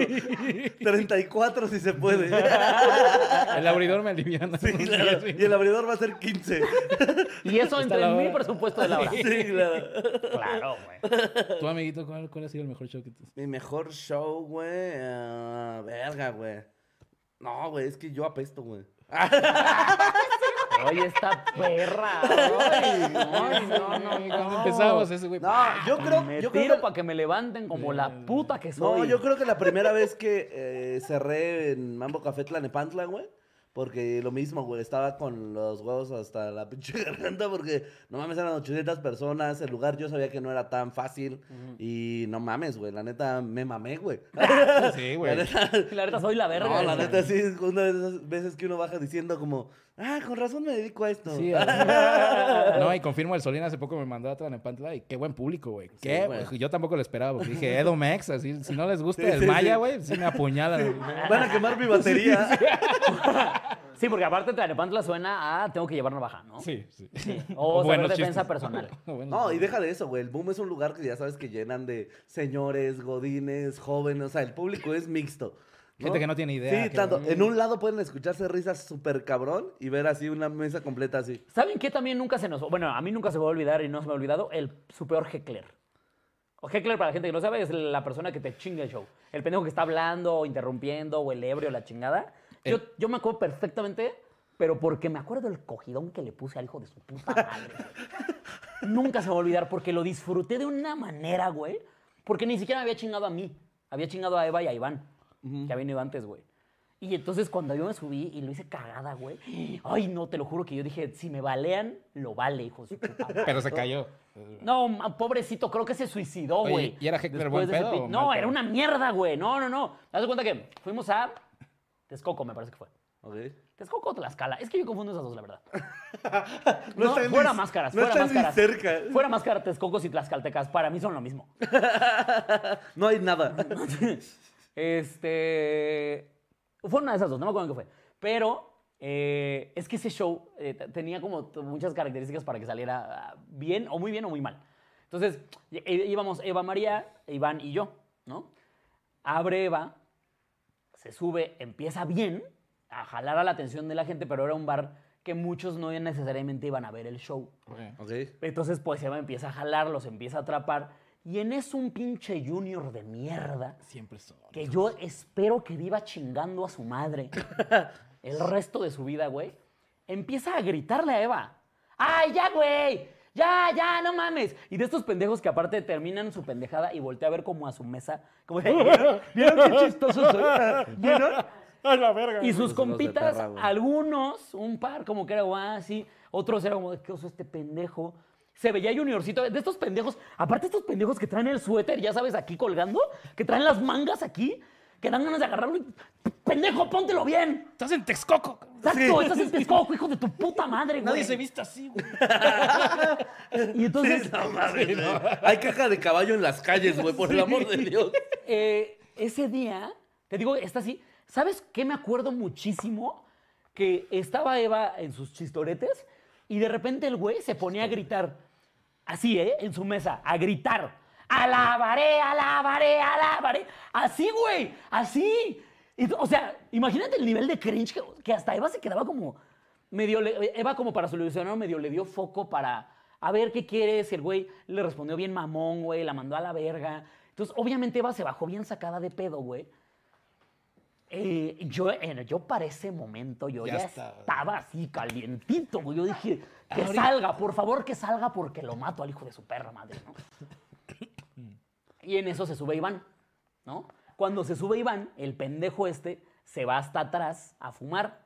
34 si se puede. El abridor me aliviana. Sí, claro. Y el abridor va a ser 15. Y eso entre mi presupuesto de la hora. Sí, claro. Claro, güey. Tu amiguito, ¿cuál, ¿cuál ha sido el mejor show que tú? Mi mejor show, güey. ah, verga, güey. No, güey, es que yo apesto, güey. Oye, esta perra. Ay, ay, no, no, no. Empezamos ese güey. No, yo creo, Me yo creo tiro que- para que me levanten como la puta que soy. No, yo creo que la primera vez que eh, cerré en Mambo Café Tlanepantla, güey. Porque lo mismo, güey, estaba con los huevos hasta la pinche garganta porque no mames, eran 800 personas, el lugar yo sabía que no era tan fácil y no mames, güey, la neta me mamé, güey. Sí, La güey. neta, La neta soy la verga. no, la neta sí, es una de esas veces que uno baja diciendo como, ah, con razón me dedico a esto. Sí, ah. no, y confirmo, el Solín hace poco me mandó a Tlanepantla y qué buen público, güey. Qué, güey. Yo tampoco lo esperaba, porque dije, Edo Mex, así, si no les gusta Sí, el sí, Maya, güey, sí me apuñalan. Van a quemar mi batería. Sí, porque aparte Tlanepantla suena a tengo que llevar navaja, ¿no? Sí, sí. O saber buenos defensa chistes. personal. O No, y deja de eso, güey. El boom es un lugar que ya sabes que llenan de señores, godines, jóvenes. O sea, el público es mixto. Gente que no tiene idea. Sí, que- tanto. En un lado pueden escucharse risas súper cabrón y ver así una mesa completa así. ¿Saben qué también nunca se nos... Bueno, a mí nunca se me va a olvidar y no se me ha olvidado el su peor heckler. O heckler, para la gente que no sabe, es la persona que te chinga el show. El pendejo que está hablando, o interrumpiendo, o el ebrio, la chingada. Yo, El- yo me acuerdo perfectamente, pero porque me acuerdo del cogidón que le puse al hijo de su puta madre. nunca se me va a olvidar, porque lo disfruté de una manera, güey. Porque ni siquiera me había chingado a mí. Había chingado a Eva y a Iván, que habían ido antes, güey. Y entonces cuando yo me subí y lo hice cagada, güey. Ay, no, te lo juro que yo dije, si me balean, lo vale, hijo de. Pero se cayó. No, pobrecito, creo que se suicidó, Oye, güey. ¿y era Heckler buen pedo No, era una mierda, güey. No, no, no. Te das cuenta que fuimos a Texcoco, me parece que fue. ¿Ok? Texcoco o Tlaxcala. Es que yo confundo esas dos, la verdad. No No, están ni- fuera máscaras, no fuera están ni máscaras. cerca. Fuera máscaras, Texcocos y Tlaxcaltecas. Para mí son lo mismo. No hay nada. Este. Fue una de esas dos, no me acuerdo qué fue. Pero eh, es que ese show eh, tenía como muchas características para que saliera ah, bien, o muy bien, o muy mal. Entonces, e- íbamos Eva María, Iván y yo, ¿no? Abre Eva, se sube, empieza bien, a jalar a la atención de la gente, pero era un bar que muchos no necesariamente iban a ver el show. Entonces, pues Eva empieza a jalar, los empieza a atrapar. Y en eso un pinche junior de mierda Siempre son. que yo espero que viva chingando a su madre el resto de su vida, güey, empieza a gritarle a Eva. ¡Ay, ya, güey! ¡Ya, ya, no mames! Y de estos pendejos que aparte terminan su pendejada y voltea a ver como a su mesa. Como de, ¿vieron? ¿Vieron qué chistoso soy? ¿Vieron? ¡A la verga! Y sus compitas, perra, algunos, un par, como que era guau, así, otros era como qué oso este pendejo. Se veía Juniorcito, de estos pendejos, aparte estos pendejos que traen el suéter, ya sabes, aquí colgando, que traen las mangas aquí, que dan ganas de agarrarlo y, pendejo, póntelo bien. ¡Estás en Texcoco! Exacto, estás en Texcoco, hijo de tu puta madre, güey. Nadie se viste así, güey. Y entonces, Sí, no mames, güey. Hay caja de caballo en las calles, güey, por el amor de Dios. eh, ese día, te digo, está así. ¿Sabes qué me acuerdo muchísimo? Que estaba Eva en sus chistoretes y de repente el güey se ponía a gritar, así, ¿eh? En su mesa, a gritar. Alabaré, alabaré, alabaré. Así, güey, así. O sea, imagínate el nivel de cringe que, que hasta Eva se quedaba como medio, le- Eva como para solucionar, medio le dio foco para a ver qué quieres. Y el güey le respondió bien mamón, güey, la mandó a la verga. Entonces, obviamente Eva se bajó bien sacada de pedo, güey. Eh, yo, eh, yo para ese momento, yo ya, Ya está. estaba así calientito, güey. Yo dije, que Ahorita- salga, por favor, que salga porque lo mato al hijo de su perra madre, ¿no? Y en eso se sube Iván, ¿no? Cuando se sube Iván, el pendejo este se va hasta atrás a fumar.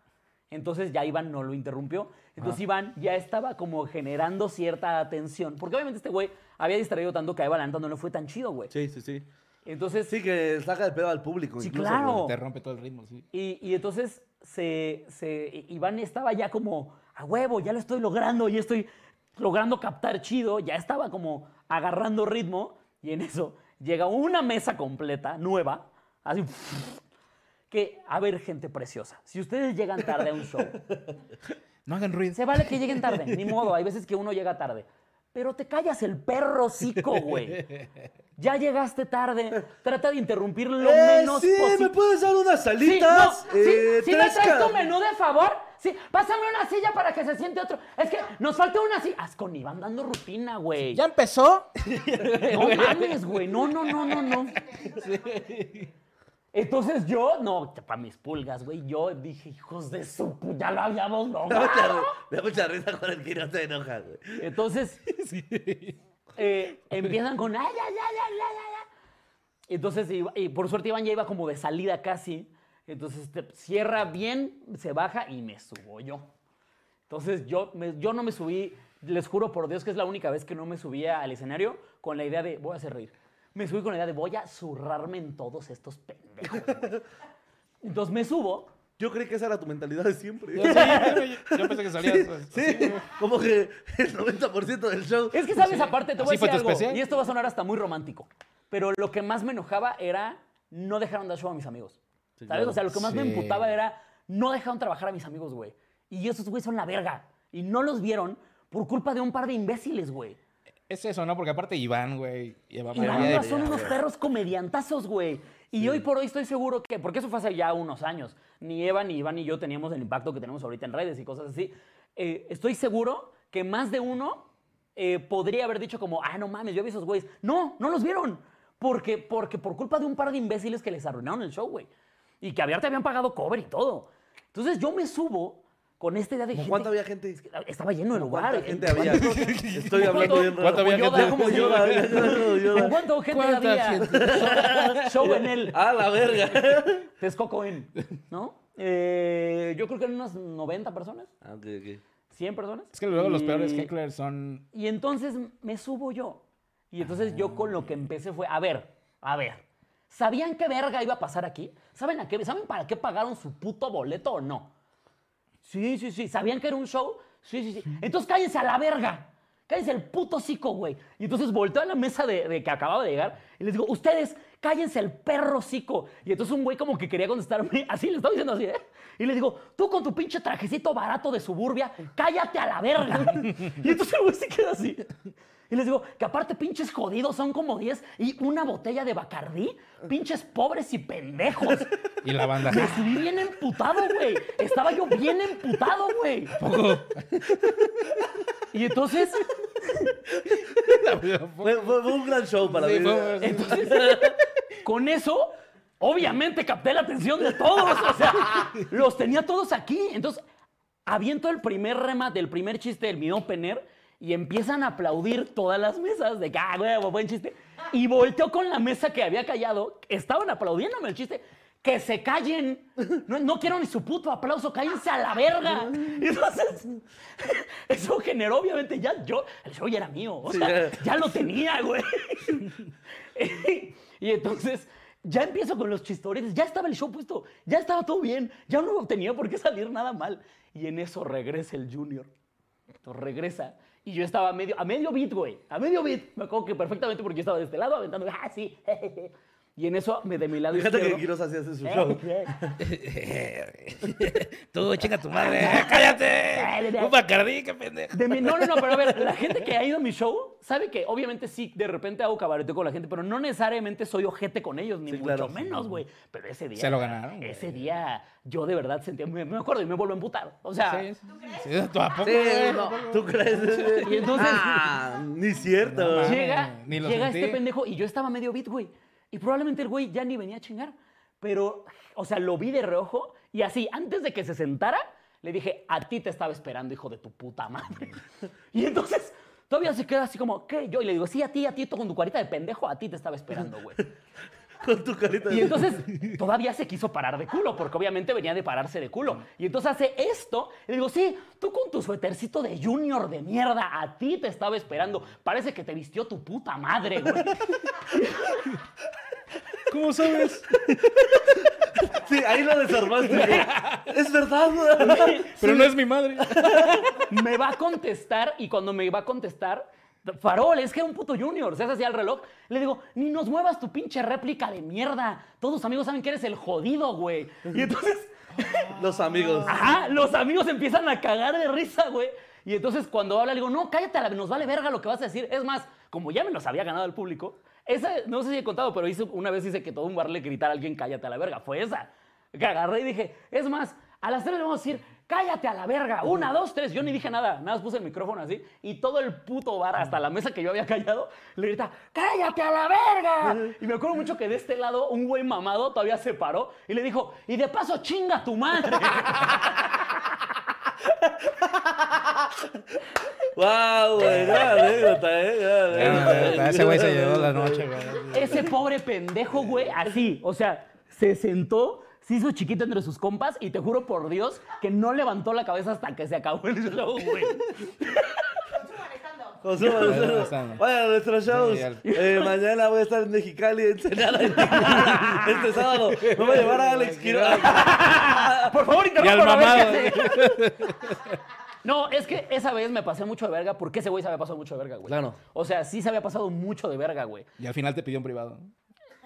Entonces ya Iván no lo interrumpió. Entonces Iván ya estaba como generando cierta atención. Porque obviamente este güey había distraído tanto que a neta no le fue tan chido, güey. Sí, sí, sí. Entonces, Sí, que saca de pedo al público. Sí, incluso, claro. güey. Te rompe todo el ritmo, sí. y, y entonces se, se- Iván estaba ya como, a huevo, ya lo estoy logrando, ya estoy logrando captar chido, ya estaba como agarrando ritmo. Y en eso llega una mesa completa, nueva, así, que, a ver, gente preciosa, si ustedes llegan tarde a un show, No hagan ruido. se vale que lleguen tarde, ni modo, hay veces que uno llega tarde. Pero te callas el perro cico, güey. Ya llegaste tarde. Trata de interrumpir lo Eh, menos sí, posible. ¿me puedes dar unas Sí, salitas? no, sí, Eh, sí me traes tu menú de favor. Sí, pásame una silla para que se siente otro. Es que nos falta una silla. Haz con Iván dando rutina, güey. ¿Ya empezó? No mames, güey. No, no, no, no, no. Entonces yo, no, para mis pulgas, güey, yo dije, hijos de su ya lo habíamos logrado. da mucha risa con el que no se enoja, güey. Entonces, eh, empiezan con, ay, ya, ya, ya, ya, ya. Entonces, y por suerte Iván ya iba como de salida casi. Entonces, te- cierra bien, se baja y me subo yo. Entonces, yo, me- yo no me subí, les juro por Dios que es la única vez que no me subía al escenario con la idea de, voy a hacer reír. Me subí con la idea de, voy a zurrarme en todos estos pendejos. güey". Entonces, me subo. Yo creí que esa era tu mentalidad de siempre. Yo, sí, yo- yo pensé que salías. pues, Sí, como que el 90% del show. Es que, ¿sabes? Aparte, te voy a ¿Así fue decir tu algo. especial? Y esto va a sonar hasta muy romántico. Pero lo que más me enojaba era no dejaron dar show a mis amigos. Sí, ¿Sabes? claro. O sea, lo que más me Sí. emputaba era no dejaron trabajar a mis amigos, güey. Y esos güey son la verga. Y no los vieron por culpa de un par de imbéciles, güey. Es eso, ¿no? Porque aparte Iván, güey. Banda de- son unos perros comediantazos, güey. Y hoy por hoy estoy seguro que, porque eso fue hace ya unos años, ni Eva, ni Iván, ni yo teníamos el impacto que tenemos ahorita en redes y cosas así. Eh, estoy seguro que más de uno eh, podría haber dicho como, ah, no mames, yo vi esos güeyes. No, no los vieron. Porque, porque por culpa de un par de imbéciles que les arruinaron el show, güey. Y que había, te habían pagado cover y todo. Entonces yo me subo con esta idea de ¿Cómo gente- ¿Cuánto había gente? Estaba lleno el lugar. ¿Cuánta gente ¿En había? Estoy ¿en hablando bien. ¿Cuánto había gente? como Yoda. ¿En cuánto gente ¿Cuánta había? Show en él. Ah, la verga. Texcoco en, ¿no? Eh, yo creo que eran unas 90 personas, Ah, ok, ok. 100 personas. Es que luego los Y- peores hecklers son... Y entonces me subo yo. Y entonces yo con lo que empecé fue, a ver, a ver, ¿sabían qué verga iba a pasar aquí? ¿Saben, a qué, ¿Saben para qué pagaron su puto boleto o no? Sí, sí, sí. ¿Sabían que era un show? Sí, sí, sí. Entonces cállense a la verga. Cállense el puto cico, güey. Y entonces volteo a la mesa de, de que acababa de llegar y les digo, ustedes, cállense el perro cico. Y entonces un güey como que quería contestarme, así le estaba diciendo así, ¿eh? Y le digo, tú con tu pinche trajecito barato de suburbia, cállate a la verga. y entonces el güey se queda así. Y les digo, que aparte pinches jodidos son como 10 y una botella de Bacardí, pinches pobres y pendejos. Y la banda... Me subí bien emputado, güey. Estaba yo bien emputado, güey. Y entonces, Fue, fue- fue un gran show para Sí, mí. fue- entonces, con eso, obviamente capté la atención de todos. O sea, los tenía todos aquí. Entonces, aviento el primer remate, el primer chiste del mi opener y empiezan a aplaudir todas las mesas de que, ah, huevo, buen chiste. Y volteo con la mesa que había callado, estaban aplaudiéndome el chiste. Que se callen. No, no quiero ni su puto aplauso, cállense a la verga. Y entonces, eso generó, obviamente, ya yo, el show ya era mío. O Sí, sea, ya. ya lo tenía, güey. y entonces ya empiezo con los chistores, ya estaba el show puesto, ya estaba todo bien, ya no tenía por qué salir nada mal. Y en eso regresa el Junior. Entonces regresa. Y yo estaba a medio, a medio beat, güey. A medio beat. Me acuerdo que perfectamente porque yo estaba de este lado aventando. Ah, sí. Y en eso, me de mi lado Fíjate que izquierdo. Quiroz hacía ese su show. Tú, chinga tu madre. ¡Cállate! Un bacardí, qué pendejo. De mi- no, no, no, pero a ver, la gente que ha ido a mi show sabe que obviamente sí, de repente hago cabareteo con la gente, pero no necesariamente soy ojete con ellos, ni Sí, mucho claro. menos, güey. Pero ese día. Se lo ganaron, güey. Ese día yo de verdad sentía. Me, me acuerdo y me vuelvo a emputar. O sea. Sí, sí, ¿tú a poco, Sí, güey? no, ¿tú crees? Y entonces- Ah, ni cierto. No. Llega, ni lo llega sentí. este pendejo y yo estaba medio beat, güey. Y probablemente el güey ya ni venía a chingar. Pero, o sea, lo vi de reojo y así, antes de que se sentara, le dije, a ti te estaba esperando, hijo de tu puta madre. Y entonces, todavía se queda así como, ¿qué? Yo y le digo, sí, a ti, a ti, tú con tu carita de pendejo, a ti te estaba esperando, güey. Con tu carita de- Y entonces todavía se quiso parar de culo, porque obviamente venía de pararse de culo. Y entonces hace esto, y le digo, sí, tú con tu suétercito de junior de mierda, a ti te estaba esperando. Parece que te vistió tu puta madre, güey. ¿Cómo sabes? Sí, ahí lo desarmaste. güey. es verdad, güey. Pero no es mi madre. Me va a contestar, y cuando me va a contestar, Farol, es que era un puto junior, se hace así al reloj. Le digo, ni nos muevas tu pinche réplica de mierda. Todos tus amigos saben que eres el jodido, güey. Y entonces... Los amigos. Ajá, los amigos empiezan a cagar de risa, güey. Y entonces cuando habla, le digo, no, cállate, a la- nos vale verga lo que vas a decir. Es más, como ya me los había ganado el público, esa, no sé si he contado, pero hice, una vez hice que todo un bar le gritara a alguien, cállate a la verga. Fue esa. Que agarré y dije, es más, a las tres le vamos a decir, cállate a la verga. Una, dos, tres. Yo ni dije nada, nada más puse el micrófono así. Y todo el puto bar, hasta la mesa que yo había callado, le grita, cállate a la verga. Y me acuerdo mucho que de este lado un güey mamado todavía se paró y le dijo, y de paso chinga tu madre. Wow, güey. Gran anécdota, eh. gran anécdota. Ese güey se llevó la noche, güey. Ese pobre pendejo, güey, así, o sea, se sentó, se hizo chiquito entre sus compas y te juro por Dios que no levantó la cabeza hasta que se acabó el show, güey. consumo. bastante. Vayan a nuestros shows. Eh, mañana voy a estar en Mexicali, en en Tijuana. Este sábado me voy a llevar a Alex Quiroga. Por favor, Y al interrumpa. No, es que esa vez me pasé mucho de verga porque ese güey se había pasado mucho de verga, güey. Claro. O sea, sí se había pasado mucho de verga, güey. Y al final te pidió un privado.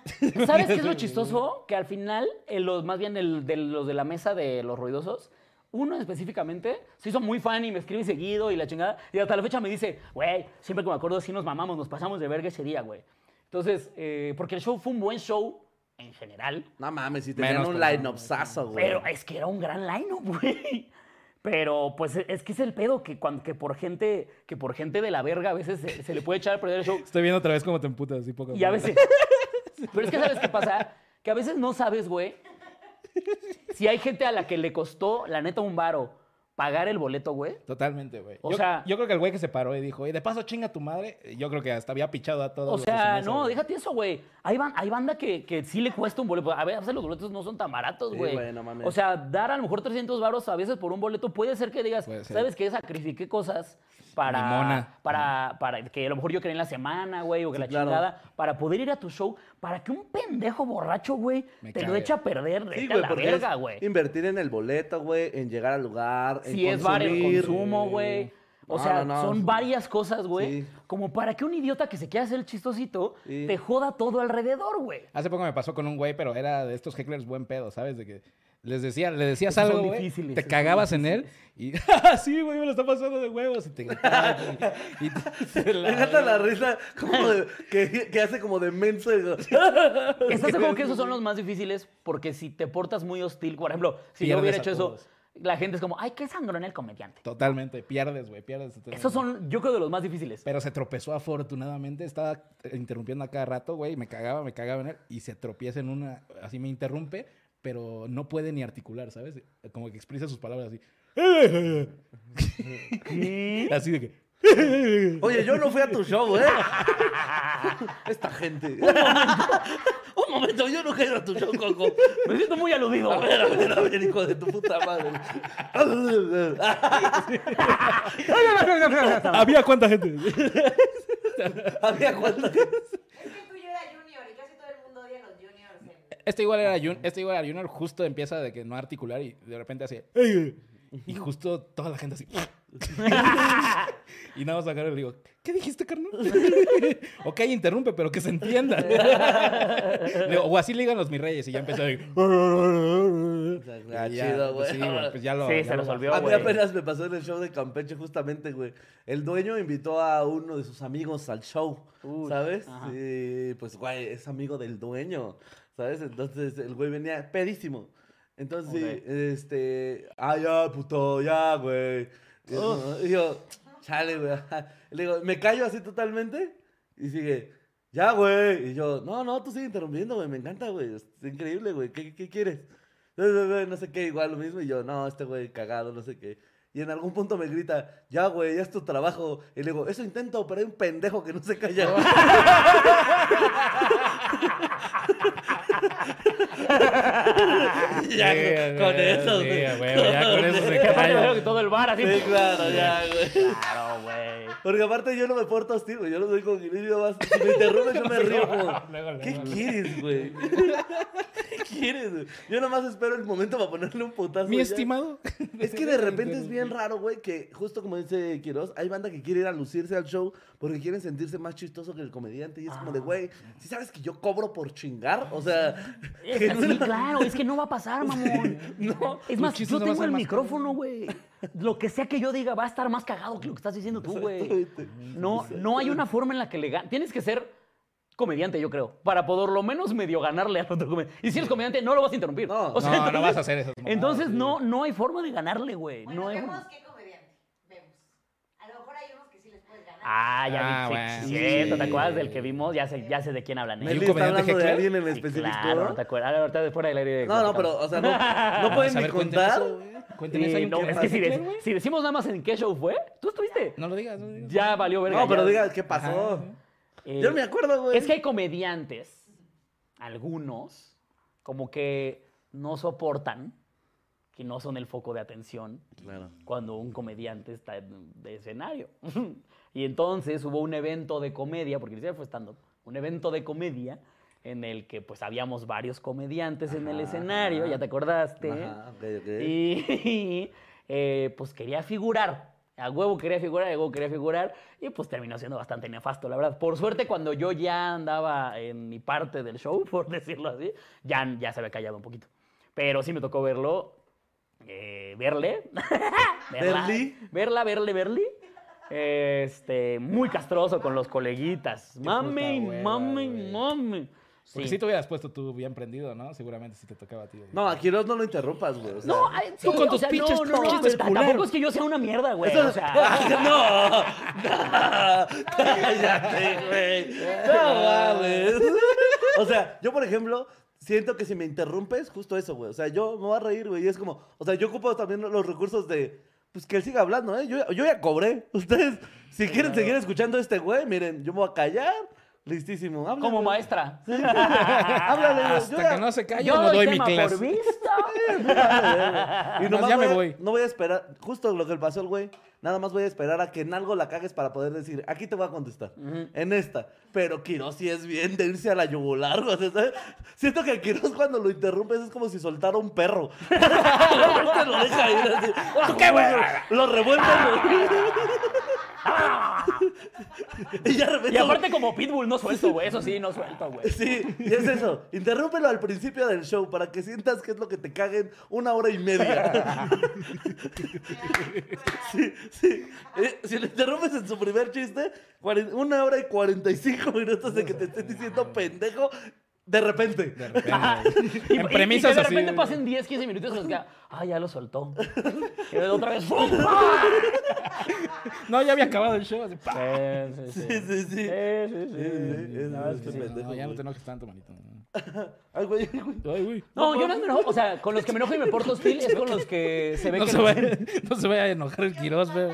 ¿Sabes qué es lo chistoso? Que al final, eh, los, más bien el- de los de la mesa de los ruidosos, uno específicamente, se hizo muy fan y me escribe seguido y la chingada. Y hasta la fecha me dice, güey, siempre que me acuerdo sí nos mamamos, nos pasamos de verga ese día, güey. Entonces, eh, porque el show fue un buen show en general, No mames, si tenían Menos un personas, line-upsazo, güey. pero es que era un gran line-up, güey. Pero pues es que es el pedo que, cuando, que, por gente, que por gente de la verga a veces se, se le puede echar a perder el show. Estoy viendo otra vez cómo te emputas así poco Y a veces. Pero es que ¿sabes qué pasa? Que a veces no sabes, güey. Si hay gente a la que le costó, la neta, un varo pagar el boleto, güey. Totalmente, güey. O yo, sea- yo creo que el güey que se paró y dijo, y de paso chinga tu madre, yo creo que hasta había pichado a todos. O sea, no, güey. déjate eso, güey. Hay, ban- hay banda que, que sí le cuesta un boleto. A veces los boletos no son tan baratos, Sí, güey. güey, no mames. o sea, dar a lo mejor 300 varos a veces por un boleto puede ser que digas. ¿sabes qué? Sacrifiqué cosas para, Limona. para, para que a lo mejor yo quería en la semana, güey, o que Sí, la claro. chingada, para poder ir a tu show, para que un pendejo borracho, güey, Me te lo eche a perder, Sí, a güey, la verga, es güey. invertir en el boleto, güey, en llegar al lugar, en Si es bar, el consumo, güey. O No, sea, no, no. son varias cosas, güey. Sí. Como para que un idiota que se quiera hacer el chistosito Sí. te joda todo alrededor, güey. Hace poco me pasó con un güey, pero era de estos hecklers buen pedo, ¿sabes? De que les decía, le decías Esos algo, te cagabas en él y, "Ah, sí, güey, me lo está pasando de huevos y te gritaba, y te- Me encanta la risa como de- que, que hace como de menso. y ¿Estás seguro que esos son los más difíciles? Porque si te portas muy hostil, por ejemplo, si yo hubiera hecho eso, la gente es como, ay, qué sangrón el comediante. Totalmente, pierdes, güey, pierdes. totalmente. Esos son, yo creo, de los más difíciles. Pero se tropezó afortunadamente, estaba interrumpiendo a cada rato, güey, me cagaba, me cagaba en él, y se tropieza en una, así me interrumpe, pero no puede ni articular, ¿sabes? Como que expresa sus palabras así. así de que... Oye, yo no fui a tu show, ¿eh? Esta gente. Un momento, yo no quiero a tu show, Coco. Me siento muy aludido. A ver, a ver, a ver, hijo de tu puta madre. ¿Había cuánta gente? Había cuánta Es que el tuyo era junior y casi todo el mundo odia a los juniors. en- Este igual era Junior, este igual era Junior, justo empieza de que no articular y de repente hace... Y justo toda la gente así... y nada más agarro y le digo, ¿qué dijiste, carnal? ok, interrumpe, pero que se entienda. Le digo, o así le digan los mis reyes y ya empezó a decir... Y ya, chido, pues güey. sí, güey, pues ya lo... Sí, ya se lo resolvió, A mí güey. apenas me pasó en el show de Campeche, justamente, güey. El dueño invitó a uno de sus amigos al show, Uy, ¿sabes? ajá. Y pues, güey, es amigo del dueño, ¿sabes? Entonces el güey venía pedísimo. Entonces, este. Ah, ya, puto, ya, güey. Y yo- Y yo, chale, güey. Le digo, me callo así totalmente. Y sigue, ya, güey. Y yo, no, no, tú sigue interrumpiendo, güey. Me encanta, güey. Es increíble, güey. ¿Qué, qué quieres? No sé qué, igual lo mismo. Y yo, no, este güey cagado, no sé qué. Y en algún punto me grita, ya, güey, ya es tu trabajo. Y le digo, eso intento, pero hay un pendejo que no se calla. ya, Sí, con, con eso, sí, güey. ya con eso se calla. que todo el bar así. Sí, claro, ya, güey. Claro, güey. Porque aparte yo no me porto hostil, güey. Yo no soy con más. Si me interrumpes, yo me río como. ¿Qué quieres, güey? ¿Qué quieres, güey? Yo nomás espero el momento para ponerle un putazo. Mi ya. estimado. Es que de repente es bien raro, güey, que justo como dice Quiroz, hay banda que quiere ir a lucirse al show porque quieren sentirse más chistoso que el comediante. Y es como de, güey, si sabes que yo cobro por chingar? O sea, Es que sí, claro, es que no va a pasar, mamón. no. Es más, yo tengo el más micrófono, güey. Lo que sea que yo diga va a estar más cagado que lo que estás diciendo tú, güey. No, no hay una forma en la que le ganes. Tienes que ser comediante, yo creo, para por lo menos medio ganarle al otro comediante. Y si eres comediante, no lo vas a interrumpir. No, O sea, no, no vas a hacer mamadas, Entonces, sí. no, no hay forma de ganarle, güey. Bueno, No hay vemos qué comediante. Vemos. A lo mejor hay unos que sí les puedes ganar. Ah, ya Ah, vi. bueno, sí, ¿te acuerdas del que vimos? Ya sé, ya sé de quién hablan. ¿eh? Meli un está comediante hablando de alguien en Sí, específico. claro, ¿no te acuerdas? Ahorita después del aire. No, no, pero, o sea, no, no pueden ni contar. eso, güey. Cuéntenme ¿hay un no, es que si, de- si decimos nada más en qué show fue, tú estuviste. No lo digas, no lo digas. Ya valió verga. No, pero ya. diga, ¿qué pasó? Ajá. Eh, Yo no me acuerdo, güey. Es que hay comediantes, algunos, como que no soportan, que no son el foco de atención Claro. cuando un comediante está en- de escenario. y entonces hubo un evento de comedia, porque ni siquiera fue stand-up, un evento de comedia en el que pues habíamos varios comediantes en el escenario, ajá. ya te acordaste. Ajá, ok, ok. Y eh, pues quería figurar. A huevo quería figurar, a huevo quería figurar. Y pues terminó siendo bastante nefasto, la verdad. Por suerte, cuando yo ya andaba en mi parte del show, por decirlo así, ya, ya se había callado un poquito. Pero sí me tocó verlo. eh, verle. verla. Verla, verle, verle. Este, muy castroso con los coleguitas. Mami, mami, mami. Porque Sí. si te hubieras puesto tú bien prendido, ¿no? Seguramente si te tocaba a ti. güey. No, a Quiroz no lo interrumpas, güey. o sea, No, ay, sí, Tú con tus pinches no, no, no. Tampoco es que yo sea una mierda, güey. Eso- O sea, no, no, cállate, güey. No mames. O sea, yo, por ejemplo, siento que si me interrumpes, justo eso, güey. O sea, yo me voy a reír, güey. Y es como, o sea, yo ocupo también los recursos de, pues que él siga hablando, ¿eh? Yo, yo ya cobré. Ustedes, si quieren seguir escuchando a este güey, miren, yo me voy a callar. Listísimo. Háblale. como maestra. Háblale. Yo Hasta que no se calle, Yo no doy mi clase. por visto. Y Nomás nomás ya voy me voy. No voy a esperar, justo lo que le pasó al güey. Nada más voy a esperar a que en algo la cagues para poder decir, aquí te voy a contestar. En esta. Pero Quiroz sí es bien de irse a la yugular, güey. o. Siento que Quiroz cuando lo interrumpes es como si soltara un perro. Lo deja ir así. ¿Tú qué, güey? Lo revuelve. Y ya de repente- Y aparte como Pitbull no suelto, güey. Eso sí, no suelto, güey. Sí, y es eso. Interrúmpelo al principio del show para que sientas que es lo que te caguen una hora y media. sí, sí. Eh, si lo interrumpes en su primer chiste, una hora y 45 minutos de que te estén diciendo pendejo, de repente. De repente. Y, en premisas y que de repente pasen 10, 15 minutos y nos queda, ah, ya lo soltó. Y otra vez, ¡pum! No, ya había acabado el show. así. Sí, sí, Sí, sí. sí, sí. No, No, ya no te enojes tanto, manito. Ay, güey, güey. Ay, güey. No, yo no me enojo. O sea, con los que me enojo y me porto hostil es con los que se ve No que se, vaya, no se vaya a enojar el Quiroz, güey.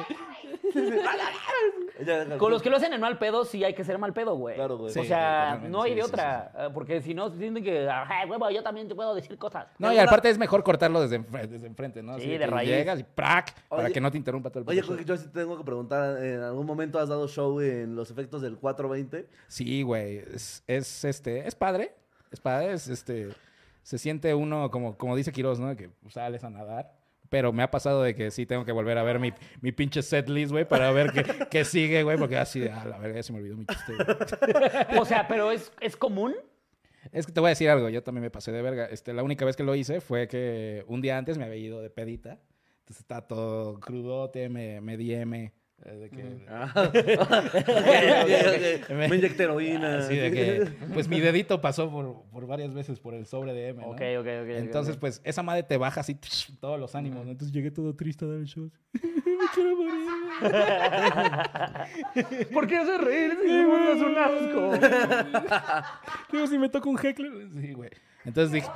Con los que lo hacen en mal pedo, sí hay que ser mal pedo, güey. Claro, güey. o sea, no hay sí, de sí, otra. eh, Porque si no, sienten que, ajá, huevo, yo también te puedo decir cosas. No, y aparte es mejor cortarlo desde, enfre- desde enfrente, ¿no? Así Sí, de raíz. Llegas y ¡prac! Para que no te interrumpa todo el Oye, show. Jorge, yo sí te tengo que preguntar, ¿en algún momento has dado show en los efectos del 420? Sí, güey. Es, es, este, es padre. Es padre. Es, este, se siente uno, como, como dice Quiroz, ¿no? Que sales a nadar. Pero me ha pasado de que sí tengo que volver a ver mi, mi pinche setlist, güey, para ver qué, qué sigue, güey, porque así, de, ah, la verga, ya se me olvidó mi chiste. güey". O sea, pero es, es común. Es que te voy a decir algo, yo también me pasé de verga. Este, la única vez que lo hice fue que un día antes me había ido de pedita. Entonces está todo crudote, me, me di M. eh, De que, Ah. Me inyecté heroína. Así de que, pues mi dedito pasó por, por varias veces por el sobre de M, ¿no? Ok, ok, ok. Entonces, pues, esa madre te baja así todos los ánimos. ¿no? Entonces llegué todo triste a dar el show. Me quiero morir. ¿Por qué hace reír? Si es un asco. Digo, si me toca un heckler. Sí, güey. Entonces dije,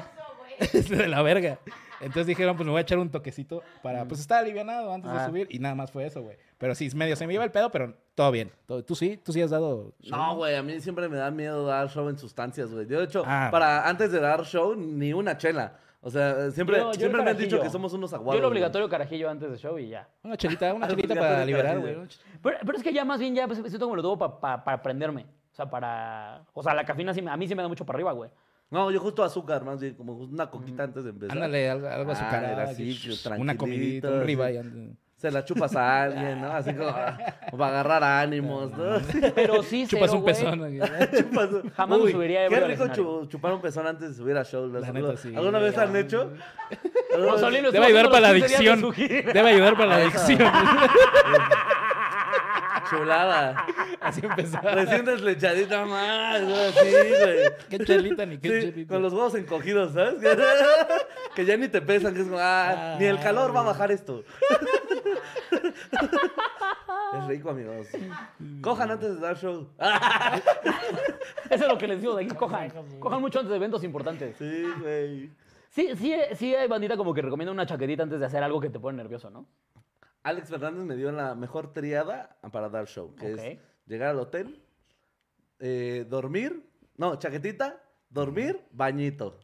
es de la verga. Entonces dijeron, pues me voy a echar un toquecito para, pues, estar alivianado antes de subir. Y nada más fue eso, güey. Pero sí, medio se me iba el pedo, pero todo bien. Todo- ¿Tú sí? ¿Tú sí has dado show? No, güey, a mí siempre me da miedo dar show en sustancias, güey. Yo, de hecho, Ah. para antes de dar show, ni una chela. O sea, siempre, Yo- yo el siempre me han dicho que somos unos aguados. Yo el güey. obligatorio carajillo antes del show y ya. Una chelita, una chelita para liberar, güey. Pero, pero es que ya más bien ya pues, siento como lo tuvo para aprenderme. O sea, para... O sea, la cafeína sí me- a mí sí me da mucho para arriba, güey. No, yo justo azúcar, más bien, como una coquita antes de empezar. Ándale, algo, algo Ah, así, shh, tranquilito, Una comidita, un ribeye. Se la chupas a alguien, ¿no? Así como, ah, como para agarrar ánimos, ¿no? Pero sí, Chupas cero, un pezón. Chupas- Jamás Uy, subiría Qué ebrio al rico chu- chupar un pezón antes de subir a show. ¿Lo- La neta, sí. ¿Alguna vez han hecho? ¿Alguna vez- Rosalino Debe ayudar para la los 15 días de adicción. Debe ayudar para la adicción. Chulada. Así empezó. Recién deslechadita más, así, güey. Qué chelita ni qué Sí, chelita. con los huevos encogidos, ¿sabes? que ya ni te pesan, que es como, ah, ni el calor va a bajar esto. es rico, amigos. Cojan antes de dar show. Eso es lo que les digo de aquí, cojan. Cojan mucho antes de eventos importantes. Sí, güey. Sí, sí, sí hay bandita como que recomienda una chaquetita antes de hacer algo que te pone nervioso, ¿no? Alex Fernández me dio la mejor triada para dar show, que es llegar al hotel, eh, dormir, no, chaquetita, dormir, bañito.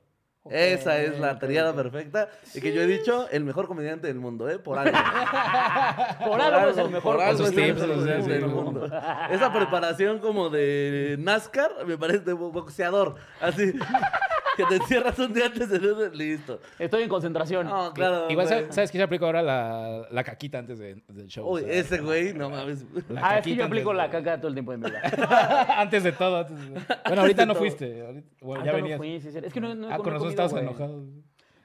Esa es la triada perfecta y que yo he dicho el mejor comediante del mundo, ¿eh? Por algo. Por algo es el mejor. comediante del mundo. Esa preparación como de NASCAR me parece de boxeador, así. Que te encierras un día antes de listo. Estoy en concentración. No, claro. Igual, güey. ¿sabes, ¿sabes qué se aplico ahora? La, la caquita antes de- del show. Uy, o sea, ese güey, no mames. la ah, es que caquita yo aplico antes la de- caca todo el tiempo de mi vida. antes de todo. antes de- Bueno, ahorita no todo. fuiste. ahorita- bueno, Ah, ya yo no venías. fui, sí, sí. Es que no, no, ah, no con he nosotros comido, estabas enojado.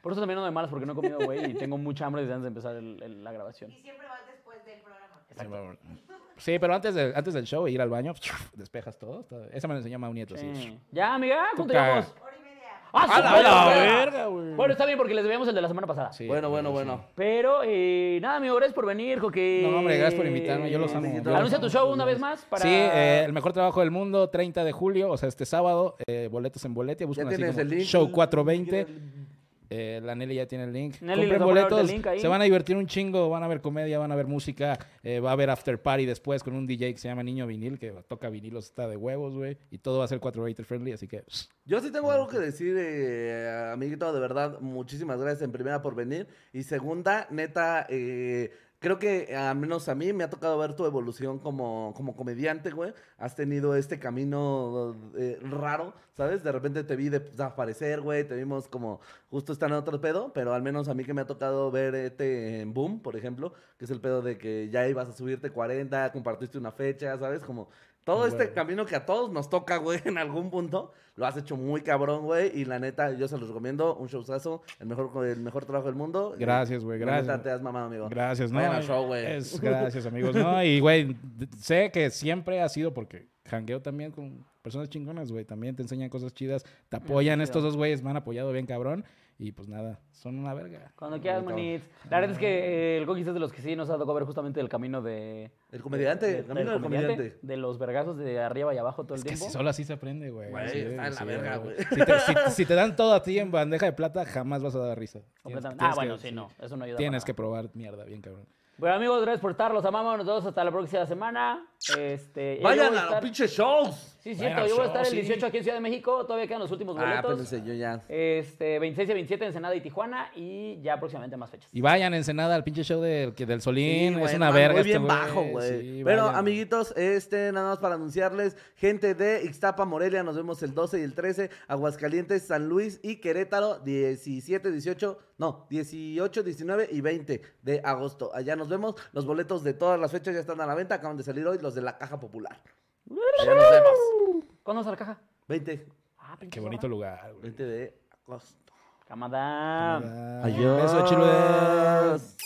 Por eso también no de malas porque no he comido, güey, y tengo mucha hambre desde antes de empezar el- el- la grabación. Y siempre vas después del programa. Sí, pero antes, de- antes del show, ir al baño, despejas todo. Esa me lo enseñó Mau Nieto, sí. Sí. Ya, amiga, ¿cuánto llevamos? ¡Ah, ¡A su la, madre, la güey! verga, güey! Bueno, está bien porque les debíamos el de la semana pasada. Sí, Bueno, bueno, sí. bueno. Pero, eh, nada, amigo, gracias por venir, Joaquín. No, hombre, gracias por invitarme, yo los amo. Amiguito. yo los Anuncia amo. tu show una vez más para... Sí, eh, el mejor trabajo del mundo, 30 de julio, o sea, este sábado, eh, boletos en Boletia, buscan así tienes como el link. Show 420. Eh, la Nelly ya tiene el link. Nelly, Compren boletos, link ahí. se van a divertir un chingo, van a ver comedia, van a ver música, eh, va a haber after party después con un DJ que se llama Niño Vinil, que toca vinilos, está de huevos, güey, y todo va a ser 420 friendly, así que... Yo sí tengo algo que decir, eh, amiguito, de verdad, muchísimas gracias en primera por venir. Y segunda, neta, eh, creo que al menos a mí me ha tocado ver tu evolución como, como comediante, güey. Has tenido este camino eh, raro, ¿sabes? De repente te vi desaparecer, güey, te vimos como justo estar en otro pedo, pero al menos a mí que me ha tocado ver este en Boom, por ejemplo, que es el pedo de que ya ibas a subirte 40, compartiste una fecha, ¿sabes? Como todo este camino que a todos nos toca, güey, en algún punto, lo has hecho muy cabrón, güey. Y la neta, yo se los recomiendo. Un showzazo, el mejor, el mejor trabajo del mundo. Gracias, güey, La gracias. neta, te has mamado, amigo. Gracias, ¿no? Vayan show, güey. Es, gracias, amigos, ¿no? Y, güey, sé que siempre ha sido porque jangueo también con personas chingonas, güey. También te enseñan cosas chidas, te apoyan. Estos dos güeyes me han apoyado bien cabrón. Y pues nada, son una verga. Cuando quieras, manits. La verdad es que eh, el Coquis es de los que sí nos ha tocado ver justamente el camino de... El comediante, de- el camino del comediante. De los vergazos de arriba y abajo todo el Es que tiempo. si solo así se aprende, güey. Güey, Sí, está en la verga, güey. Si te, si- si te dan todo a ti en bandeja de plata, jamás vas a dar risa. Completamente. tienes Ah, bueno, que- sí, no. Eso no ayuda Tienes para que probar mierda, bien cabrón. Bueno, amigos, gracias por estar. Los amamos. Nos vemos hasta la próxima semana. Este, Vayan voy a los pinches shows. Sí, cierto. Yo voy a show, estar el sí. 18 aquí en Ciudad de México. Todavía quedan los últimos Ah, boletos. espérense, yo ya. Este, 26 y 27 en Ensenada y Tijuana. Y ya próximamente más fechas. Y vayan Ensenada al pinche show del, del Solín. Sí, es una verga. Muy este bien bajo, güey. Sí, Pero, vayan. amiguitos, este, nada más para anunciarles, gente de Ixtapa, Morelia, nos vemos el 12 y el 13, Aguascalientes, San Luis y Querétaro, 17, 18, no, 18, 19 y 20 de agosto. Allá nos vemos. Los boletos de todas las fechas ya están a la venta, acaban de salir hoy los de la Caja Popular. Allá nos vemos. ¿Cuándo sale la caja? 20, Ah, pinche Qué bonito lugar, güey. 20 de agosto. Camada. Ah, Adiós. Beso, chiludes.